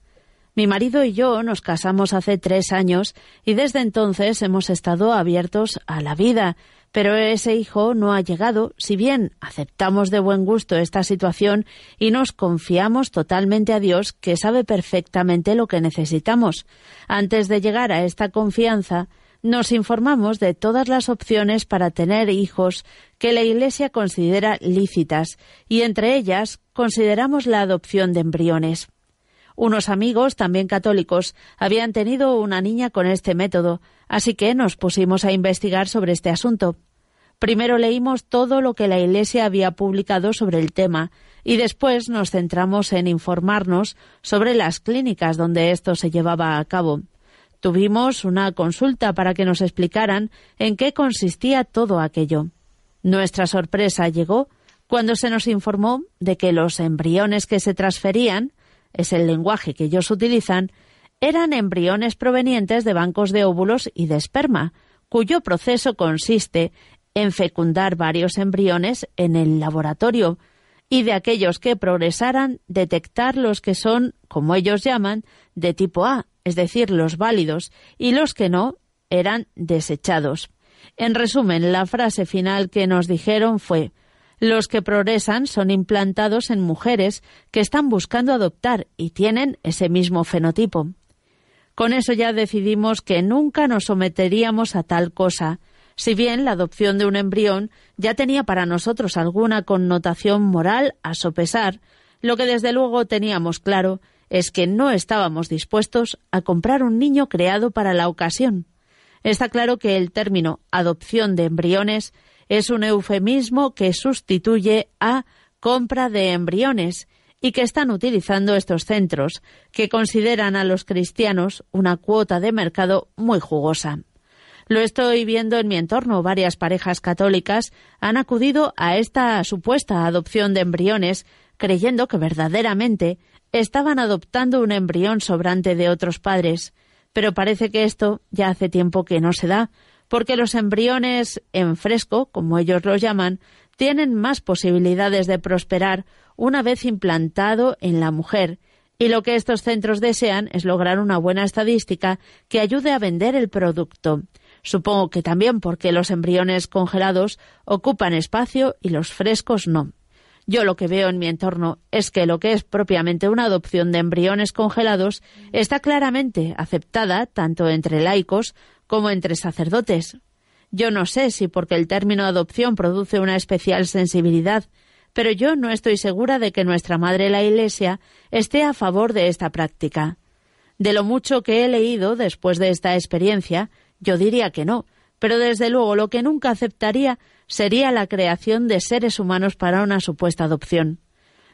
Mi marido y yo nos casamos hace tres años y desde entonces hemos estado abiertos a la vida, pero ese hijo no ha llegado, si bien aceptamos de buen gusto esta situación y nos confiamos totalmente a Dios, que sabe perfectamente lo que necesitamos. Antes de llegar a esta confianza, nos informamos de todas las opciones para tener hijos que la Iglesia considera lícitas, y entre ellas consideramos la adopción de embriones. Unos amigos, también católicos, habían tenido una niña con este método, así que nos pusimos a investigar sobre este asunto. Primero leímos todo lo que la Iglesia había publicado sobre el tema y después nos centramos en informarnos sobre las clínicas donde esto se llevaba a cabo. Tuvimos una consulta para que nos explicaran en qué consistía todo aquello. Nuestra sorpresa llegó cuando se nos informó de que los embriones que se transferían es el lenguaje que ellos utilizan, eran embriones provenientes de bancos de óvulos y de esperma, cuyo proceso consiste en fecundar varios embriones en el laboratorio y de aquellos que progresaran detectar los que son, como ellos llaman, de tipo A, es decir, los válidos, y los que no eran desechados. En resumen, la frase final que nos dijeron fue los que progresan son implantados en mujeres que están buscando adoptar y tienen ese mismo fenotipo. Con eso ya decidimos que nunca nos someteríamos a tal cosa, si bien la adopción de un embrión ya tenía para nosotros alguna connotación moral a sopesar, lo que desde luego teníamos claro es que no estábamos dispuestos a comprar un niño creado para la ocasión. Está claro que el término adopción de embriones es un eufemismo que sustituye a compra de embriones y que están utilizando estos centros, que consideran a los cristianos una cuota de mercado muy jugosa. Lo estoy viendo en mi entorno. Varias parejas católicas han acudido a esta supuesta adopción de embriones creyendo que verdaderamente estaban adoptando un embrión sobrante de otros padres. Pero parece que esto ya hace tiempo que no se da, porque los embriones en fresco, como ellos los llaman, tienen más posibilidades de prosperar una vez implantado en la mujer, y lo que estos centros desean es lograr una buena estadística que ayude a vender el producto. Supongo que también porque los embriones congelados ocupan espacio y los frescos no. Yo lo que veo en mi entorno es que lo que es propiamente una adopción de embriones congelados está claramente aceptada tanto entre laicos como entre sacerdotes. Yo no sé si porque el término adopción produce una especial sensibilidad, pero yo no estoy segura de que nuestra Madre la Iglesia esté a favor de esta práctica. De lo mucho que he leído después de esta experiencia, yo diría que no, pero desde luego lo que nunca aceptaría sería la creación de seres humanos para una supuesta adopción.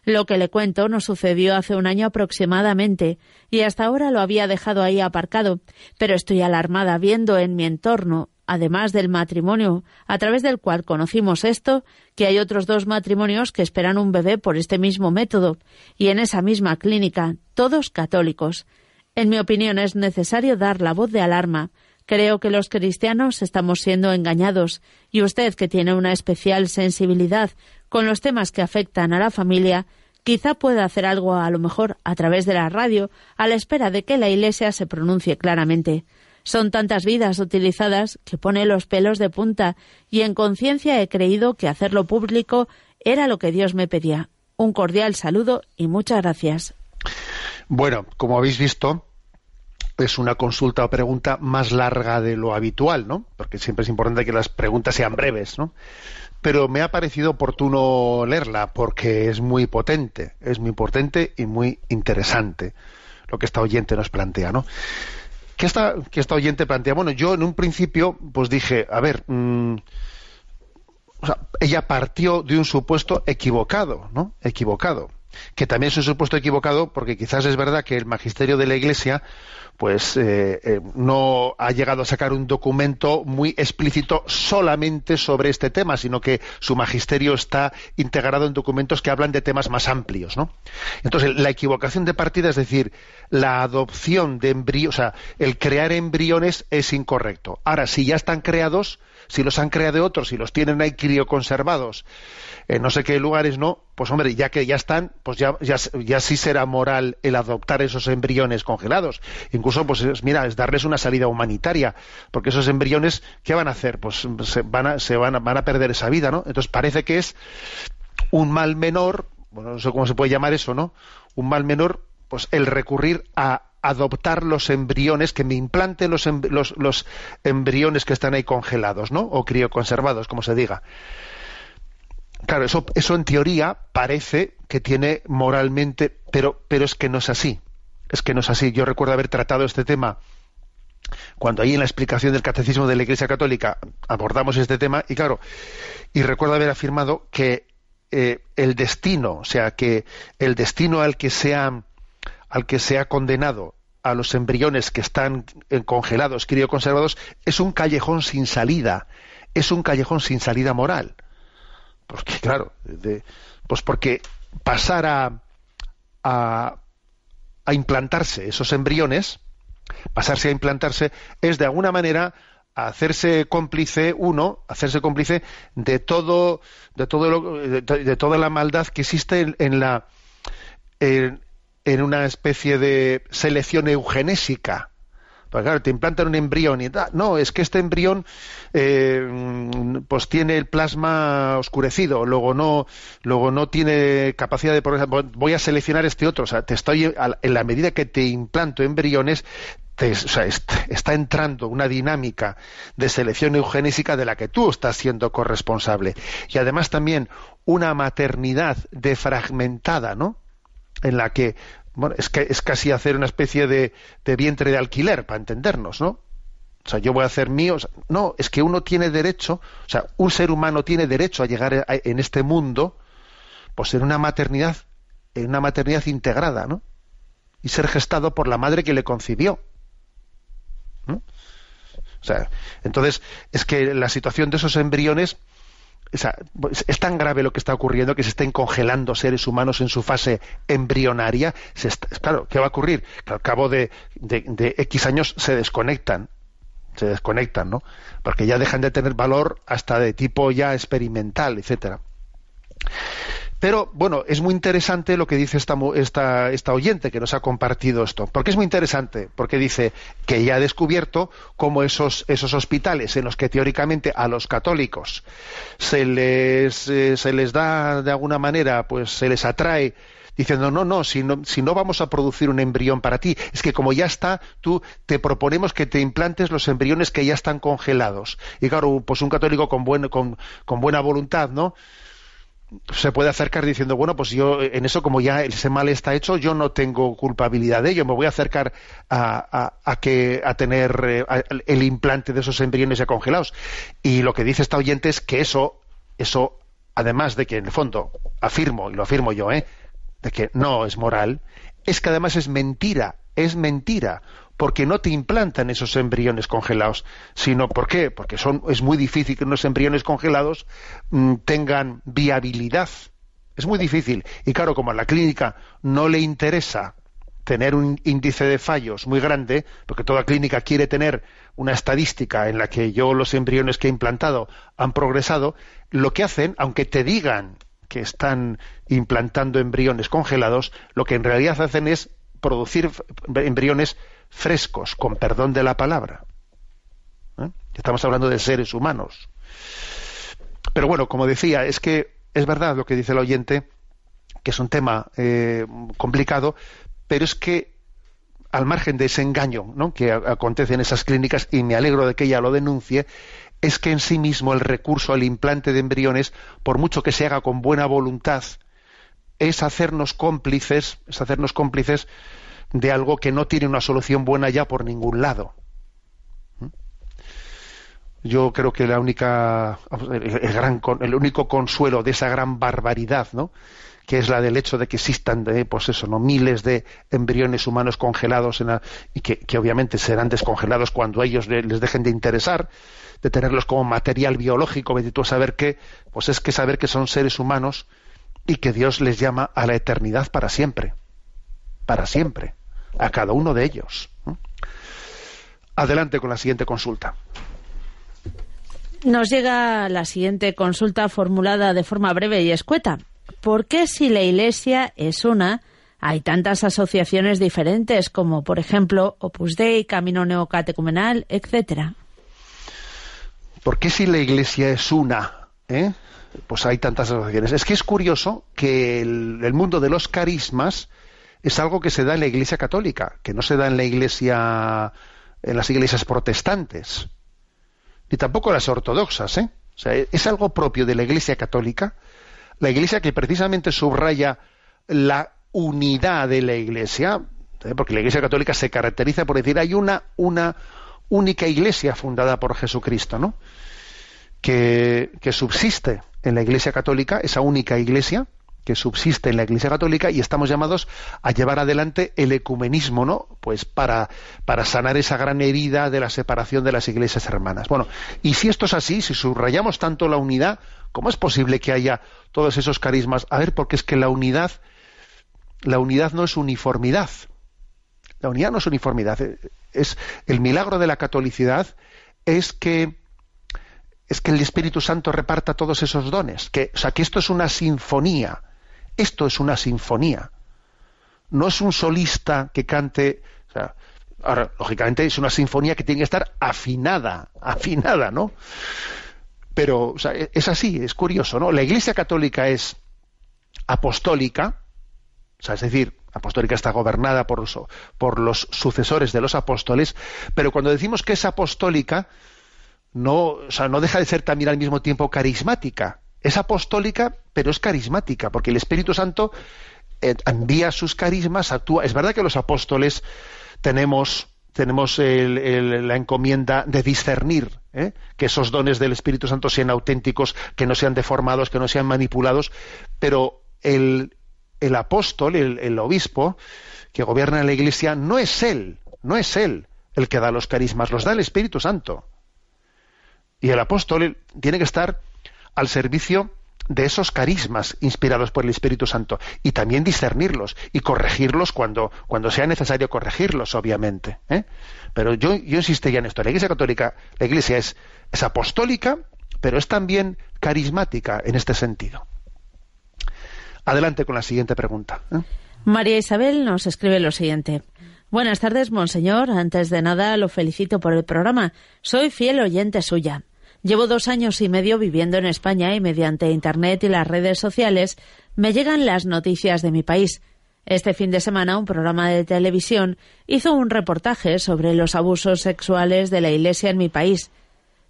Lo que le cuento nos sucedió hace un año aproximadamente y hasta ahora lo había dejado ahí aparcado, pero estoy alarmada viendo en mi entorno, además del matrimonio a través del cual conocimos esto, que hay otros dos matrimonios que esperan un bebé por este mismo método y en esa misma clínica, todos católicos. En mi opinión es necesario dar la voz de alarma. Creo que los cristianos estamos siendo engañados y usted, que tiene una especial sensibilidad con los temas que afectan a la familia, quizá pueda hacer algo a lo mejor a través de la radio, a la espera de que la Iglesia se pronuncie claramente. Son tantas vidas utilizadas que pone los pelos de punta y en conciencia he creído que hacerlo público era lo que Dios me pedía. Un cordial saludo y muchas gracias. Bueno, como habéis visto, es una consulta o pregunta más larga de lo habitual, ¿no? Porque siempre es importante que las preguntas sean breves, ¿no? Pero me ha parecido oportuno leerla porque es muy potente, es muy potente y muy interesante lo que esta oyente nos plantea, ¿no? ¿Qué esta, que esta oyente plantea? Bueno, yo en un principio pues dije, a ver, mmm, o sea, ella partió de un supuesto equivocado, ¿no? Equivocado que también es un supuesto equivocado porque quizás es verdad que el magisterio de la Iglesia pues eh, eh, no ha llegado a sacar un documento muy explícito solamente sobre este tema, sino que su magisterio está integrado en documentos que hablan de temas más amplios, ¿no? Entonces, la equivocación de partida, es decir, la adopción de embriones, o sea, el crear embriones es incorrecto. Ahora, si ya están creados, si los han creado otros, si los tienen ahí crioconservados, en no sé qué lugares no, pues hombre, ya que ya están, pues ya, ya, ya sí será moral el adoptar esos embriones congelados. Incluso, pues es, mira, es darles una salida humanitaria, porque esos embriones, ¿qué van a hacer? Pues se van a, se van a, van a perder esa vida, ¿no? Entonces parece que es un mal menor, bueno, no sé cómo se puede llamar eso, ¿no? Un mal menor, pues el recurrir a adoptar los embriones, que me implanten los, em- los, los embriones que están ahí congelados, ¿no? O crioconservados, como se diga. Claro, eso, eso en teoría parece que tiene moralmente, pero, pero es que no es así. Es que no es así. Yo recuerdo haber tratado este tema cuando ahí en la explicación del catecismo de la Iglesia Católica abordamos este tema, y claro, y recuerdo haber afirmado que eh, el destino, o sea, que el destino al que sea al que se ha condenado a los embriones que están congelados, crioconservados, es un callejón sin salida, es un callejón sin salida moral. Porque, claro, de- pues porque pasar a, a, a implantarse esos embriones, pasarse a implantarse, es de alguna manera hacerse cómplice uno, hacerse cómplice de todo, de todo lo- de, de toda la maldad que existe en, en la en, en una especie de selección eugenésica. Porque claro, te implantan un embrión y tal. No, es que este embrión eh, pues tiene el plasma oscurecido, luego no, luego no tiene capacidad de. Voy a seleccionar este otro. O sea, te estoy, en la medida que te implanto embriones, te- está entrando una dinámica de selección eugenésica de la que tú estás siendo corresponsable. Y además también una maternidad defragmentada, ¿no? En la que bueno, es que es casi hacer una especie de, vientre de alquiler, para entendernos, ¿no? O sea, yo voy a hacer mío. no, es que uno tiene derecho, o sea, un ser humano tiene derecho a llegar a- en este mundo, pues en una maternidad, en una maternidad integrada, ¿no? Y ser gestado por la madre que le concibió. ¿no? O sea, entonces, es que la situación de esos embriones, pues, es tan grave lo que está ocurriendo que se estén congelando seres humanos en su fase embrionaria. Claro, ¿qué va a ocurrir? Que al cabo de, de- de X años se desconectan. Se desconectan, ¿no? Porque ya dejan de tener valor hasta de tipo ya experimental, etcétera. Pero bueno, es muy interesante lo que dice esta, esta, esta oyente que nos ha compartido esto. ¿Por qué es muy interesante? Porque dice que ya ha descubierto cómo esos, esos hospitales en los que teóricamente a los católicos se les, eh, se les da de alguna manera, pues se les atrae diciendo no, no, si no, si no vamos a producir un embrión para ti, es que como ya está, tú te proponemos que te implantes los embriones que ya están congelados. Y claro, pues un católico con, con buena voluntad, ¿no? Se puede acercar diciendo, bueno, pues yo en eso como ya ese mal está hecho, yo no tengo culpabilidad de ello, me voy a acercar a, a- que a tener eh, el implante de esos embriones ya congelados. Y lo que dice esta oyente es que eso, eso, además de que en el fondo afirmo y lo afirmo yo, ¿eh? de que no es moral, es que además es mentira, es mentira, porque no te implantan esos embriones congelados, sino ¿por qué? Porque es muy difícil que unos embriones congelados mm, tengan viabilidad. Es muy difícil. Y claro, como a la clínica no le interesa tener un índice de fallos muy grande, porque toda clínica quiere tener una estadística en la que yo los embriones que he implantado han progresado, lo que hacen, aunque te digan que están implantando embriones congelados, lo que en realidad hacen es producir embriones frescos, con perdón de la palabra. ¿Eh? Estamos hablando de seres humanos. Pero bueno, como decía, es que es verdad lo que dice el oyente, que es un tema eh, complicado, pero es que al margen de ese engaño que acontece en esas clínicas, y me alegro de que ella lo denuncie, es que en sí mismo el recurso al implante de embriones, por mucho que se haga con buena voluntad, es hacernos cómplices, es hacernos cómplices de algo que no tiene una solución buena ya por ningún lado. ¿Mm? Yo creo que la única, el, gran, el único consuelo de esa gran barbaridad, ¿no? que es la del hecho de que existan eh, pues eso, ¿no? miles de embriones humanos congelados en la- y que, obviamente serán descongelados cuando a ellos le- les dejen de interesar, de tenerlos como material biológico, a saber qué, pues es que saber que son seres humanos y que Dios les llama a la eternidad para siempre, para siempre, a cada uno de ellos. Adelante con la siguiente consulta. Nos llega la siguiente consulta formulada de forma breve y escueta. ¿Por qué si la Iglesia es una, hay tantas asociaciones diferentes como, por ejemplo, Opus Dei, Camino Neocatecumenal, etcétera? ¿Por qué si la Iglesia es una? eh? Pues hay tantas asociaciones. Es que es curioso que el, el mundo de los carismas es algo que se da en la Iglesia católica, que no se da en la Iglesia, en las iglesias protestantes, ni tampoco las ortodoxas, ¿eh? O sea, es algo propio de la Iglesia católica, la Iglesia que precisamente subraya la unidad de la Iglesia, ¿eh? porque la Iglesia católica se caracteriza por decir hay una una única Iglesia fundada por Jesucristo, ¿no? Que, que subsiste en la Iglesia católica, esa única Iglesia que subsiste en la Iglesia católica y estamos llamados a llevar adelante el ecumenismo, ¿no? Pues para, para sanar esa gran herida de la separación de las iglesias hermanas. Bueno, y si esto es así, si subrayamos tanto la unidad, ¿cómo es posible que haya todos esos carismas? A ver, porque es que la unidad, la unidad no es uniformidad. La unidad no es uniformidad. Es el milagro de la catolicidad es que es que el Espíritu Santo reparta todos esos dones, que, o sea, que esto es una sinfonía, esto es una sinfonía. No es un solista que cante, o sea, ahora, lógicamente es una sinfonía que tiene que estar afinada, afinada, ¿no? Pero o sea, es así, es curioso, ¿no? La Iglesia Católica es apostólica, o sea, es decir, apostólica está gobernada por los, por los sucesores de los apóstoles, pero cuando decimos que es apostólica, no, o sea, no deja de ser también al mismo tiempo carismática. Es apostólica, pero es carismática, porque el Espíritu Santo eh, envía sus carismas, actúa. Es verdad que los apóstoles tenemos tenemos la encomienda de discernir ¿eh? que esos dones del Espíritu Santo sean auténticos, que no sean deformados, que no sean manipulados, pero el, el apóstol, el obispo que gobierna la Iglesia, no es él, no es él el que da los carismas, los da el Espíritu Santo. Y el apóstol tiene que estar al servicio de esos carismas inspirados por el Espíritu Santo y también discernirlos y corregirlos cuando, cuando sea necesario corregirlos, obviamente. ¿eh? Pero yo, yo insistiría en esto. La Iglesia Católica, la Iglesia es, es apostólica, pero es también carismática en este sentido. Adelante con la siguiente pregunta. ¿eh? María Isabel nos escribe lo siguiente. Buenas tardes, monseñor. Antes de nada, lo felicito por el programa. Soy fiel oyente suya. Llevo dos años y medio viviendo en España y mediante Internet y las redes sociales me llegan las noticias de mi país. Este fin de semana un programa de televisión hizo un reportaje sobre los abusos sexuales de la Iglesia en mi país.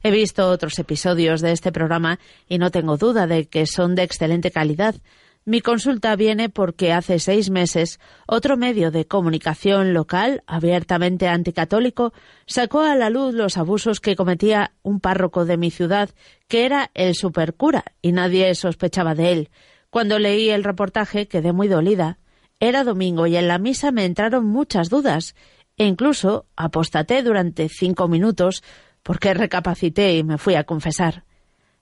He visto otros episodios de este programa y no tengo duda de que son de excelente calidad. Mi consulta viene porque hace seis meses otro medio de comunicación local, abiertamente anticatólico, sacó a la luz los abusos que cometía un párroco de mi ciudad, que era el supercura, y nadie sospechaba de él. Cuando leí el reportaje quedé muy dolida. Era domingo y en la misa me entraron muchas dudas, e incluso apostaté durante cinco minutos porque recapacité y me fui a confesar.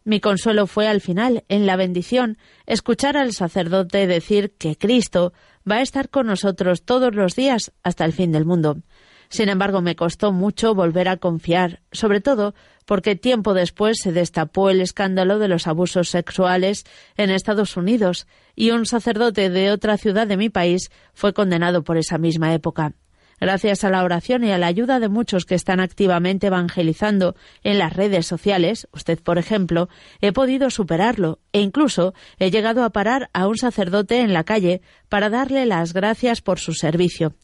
Mi consuelo fue al final, en la bendición, escuchar al sacerdote decir que Cristo va a estar con nosotros todos los días hasta el fin del mundo. Sin embargo, me costó mucho volver a confiar, sobre todo porque tiempo después se destapó el escándalo de los abusos sexuales en Estados Unidos y un sacerdote de otra ciudad de mi país fue condenado por esa misma época. Gracias a la oración y a la ayuda de muchos que están activamente evangelizando en las redes sociales, usted por ejemplo, he podido superarlo e incluso he llegado a parar a un sacerdote en la calle para darle las gracias por su servicio.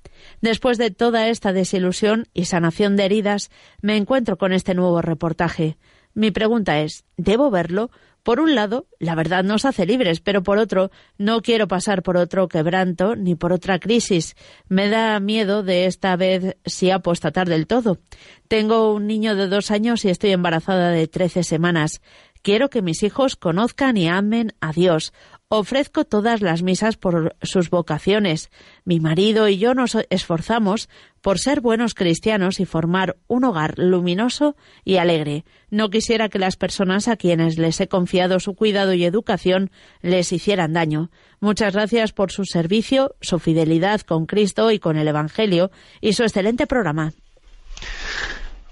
Después de toda esta desilusión y sanación de heridas, me encuentro con este nuevo reportaje. Mi pregunta es, ¿debo verlo? Por un lado, la verdad nos hace libres, pero por otro, no quiero pasar por otro quebranto ni por otra crisis. Me da miedo de esta vez si apostatar del todo. Tengo un niño de dos años y estoy embarazada de trece semanas. Quiero que mis hijos conozcan y amen a Dios. Ofrezco todas las misas por sus vocaciones. Mi marido y yo nos esforzamos por ser buenos cristianos y formar un hogar luminoso y alegre. No quisiera que las personas a quienes les he confiado su cuidado y educación les hicieran daño. Muchas gracias por su servicio, su fidelidad con Cristo y con el Evangelio y su excelente programa.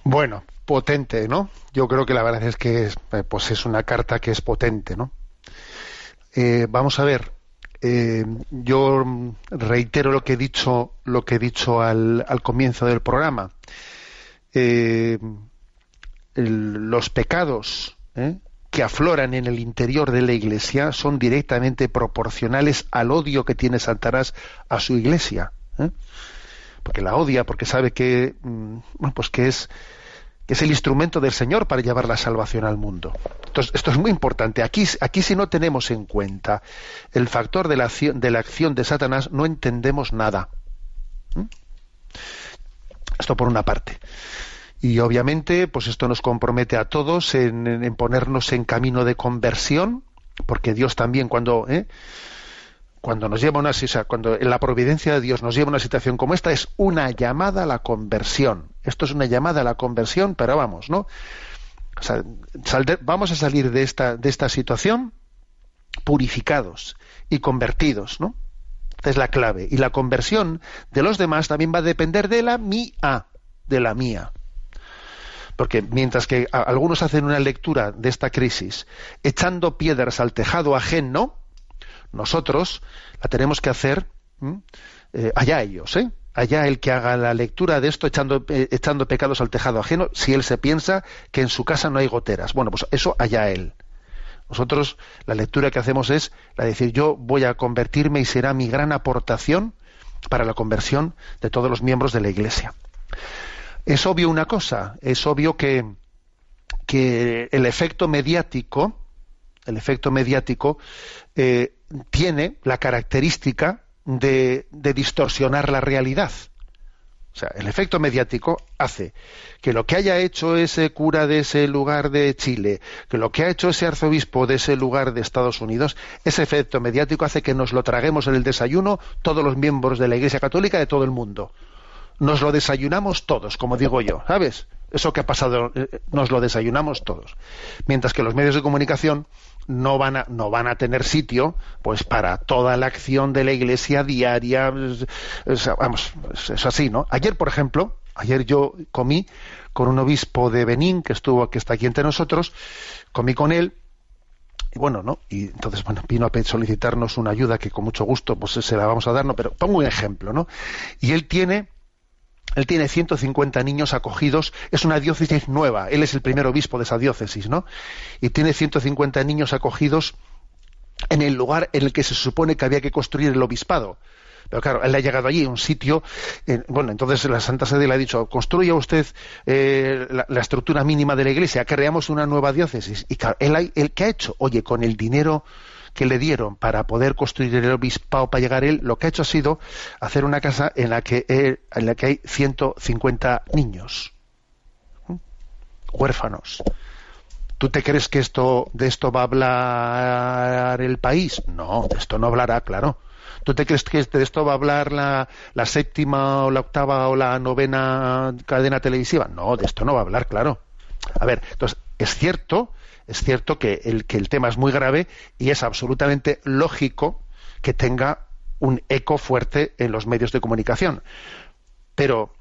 Bueno, potente, ¿no? Yo creo que la verdad es que es, eh, pues es una carta que es potente, ¿no? Eh, vamos a ver, eh, yo reitero lo que he dicho, lo que he dicho al, comienzo del programa. Eh, los pecados ¿eh? que afloran en el interior de la Iglesia son directamente proporcionales al odio que tiene Satanás a su Iglesia. ¿eh? Porque la odia, porque sabe que, mm, bueno, pues que es que es el instrumento del Señor para llevar la salvación al mundo. Entonces, esto es muy importante. Aquí, aquí si no tenemos en cuenta el factor de la acción de, la acción de Satanás, no entendemos nada. ¿Mm? Esto por una parte. Y obviamente, pues esto nos compromete a todos en, ponernos en camino de conversión, porque Dios también cuando, ¿eh? cuando nos lleva una, o sea, cuando la providencia de Dios nos lleva a una situación como esta, es una llamada a la conversión. Esto es una llamada a la conversión, pero vamos, ¿no? Vamos a salir de esta, de esta situación purificados y convertidos, ¿no? Esta es la clave. Y la conversión de los demás también va a depender de la mía, de la mía. Porque mientras que algunos hacen una lectura de esta crisis echando piedras al tejado ajeno, nosotros la tenemos que hacer eh, allá ellos, ¿eh? Allá el que haga la lectura de esto echando, eh, echando pecados al tejado ajeno, si él se piensa que en su casa no hay goteras. Bueno, pues eso allá él. Nosotros la lectura que hacemos es la de decir yo voy a convertirme y será mi gran aportación para la conversión de todos los miembros de la Iglesia. Es obvio una cosa, es obvio que, que el efecto mediático, el efecto mediático eh, tiene la característica de, distorsionar la realidad. O sea, el efecto mediático hace que lo que haya hecho ese cura de ese lugar de Chile, que lo que ha hecho ese arzobispo de ese lugar de Estados Unidos, ese efecto mediático hace que nos lo traguemos en el desayuno todos los miembros de la Iglesia Católica de todo el mundo. Nos lo desayunamos todos, como digo yo, ¿sabes? Eso que ha pasado, eh, nos lo desayunamos todos. Mientras que los medios de comunicación no van a, no van a tener sitio pues para toda la acción de la iglesia diaria es- es- vamos es, así no ayer por ejemplo ayer yo comí con un obispo de Benín que estuvo que está aquí entre nosotros comí con él y bueno no y entonces bueno vino a solicitarnos una ayuda que con mucho gusto pues se la vamos a dar no pero pongo un ejemplo no y él tiene él tiene 150 niños acogidos, es una diócesis nueva, él es el primer obispo de esa diócesis, ¿no? Y tiene 150 niños acogidos en el lugar en el que se supone que había que construir el obispado. Pero claro, él ha llegado allí, un sitio, bueno, entonces la Santa Sede le ha dicho, construya usted eh, la, estructura mínima de la iglesia, creamos una nueva diócesis. Y claro, él ¿qué ha hecho? Oye, con el dinero que le dieron para poder construir el obispado para llegar él, lo que ha hecho ha sido hacer una casa en la que, él- en la que hay 150 niños, huérfanos. ¿Tú te crees que esto de esto va a hablar el país? No, de esto no hablará, claro. ¿Tú te crees que de esto va a hablar la, la séptima o la octava o la novena cadena televisiva? No, de esto no va a hablar, claro. A ver, entonces, es cierto, es cierto que el, tema es muy grave y es absolutamente lógico que tenga un eco fuerte en los medios de comunicación. Pero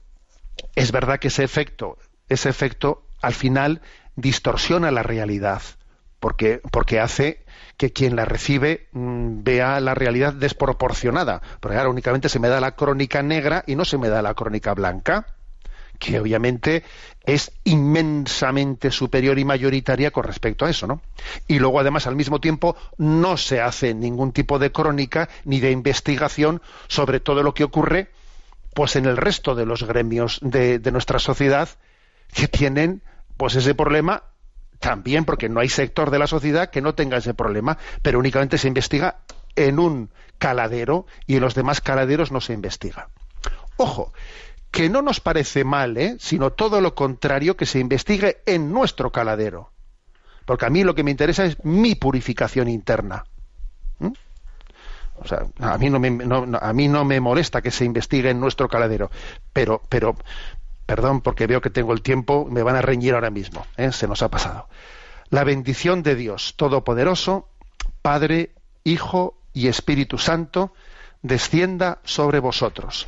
es verdad que ese efecto, ese efecto al final distorsiona la realidad, porque, porque hace que quien la recibe mm, vea la realidad desproporcionada. Porque ahora únicamente se me da la crónica negra y no se me da la crónica blanca, que obviamente es inmensamente superior y mayoritaria con respecto a eso, ¿no? Y luego además al mismo tiempo no se hace ningún tipo de crónica ni de investigación sobre todo lo que ocurre pues en el resto de los gremios de, de nuestra sociedad que tienen pues ese problema también porque no hay sector de la sociedad que no tenga ese problema, pero únicamente se investiga en un caladero y en los demás caladeros no se investiga. Ojo, que no nos parece mal, ¿eh? sino todo lo contrario, que se investigue en nuestro caladero. Porque a mí lo que me interesa es mi purificación interna. ¿Mm? O sea, a mí no me, a mí no me molesta que se investigue en nuestro caladero, pero, pero, perdón, porque veo que tengo el tiempo, me van a reñir ahora mismo, ¿eh? se nos ha pasado. La bendición de Dios Todopoderoso, Padre, Hijo y Espíritu Santo, descienda sobre vosotros.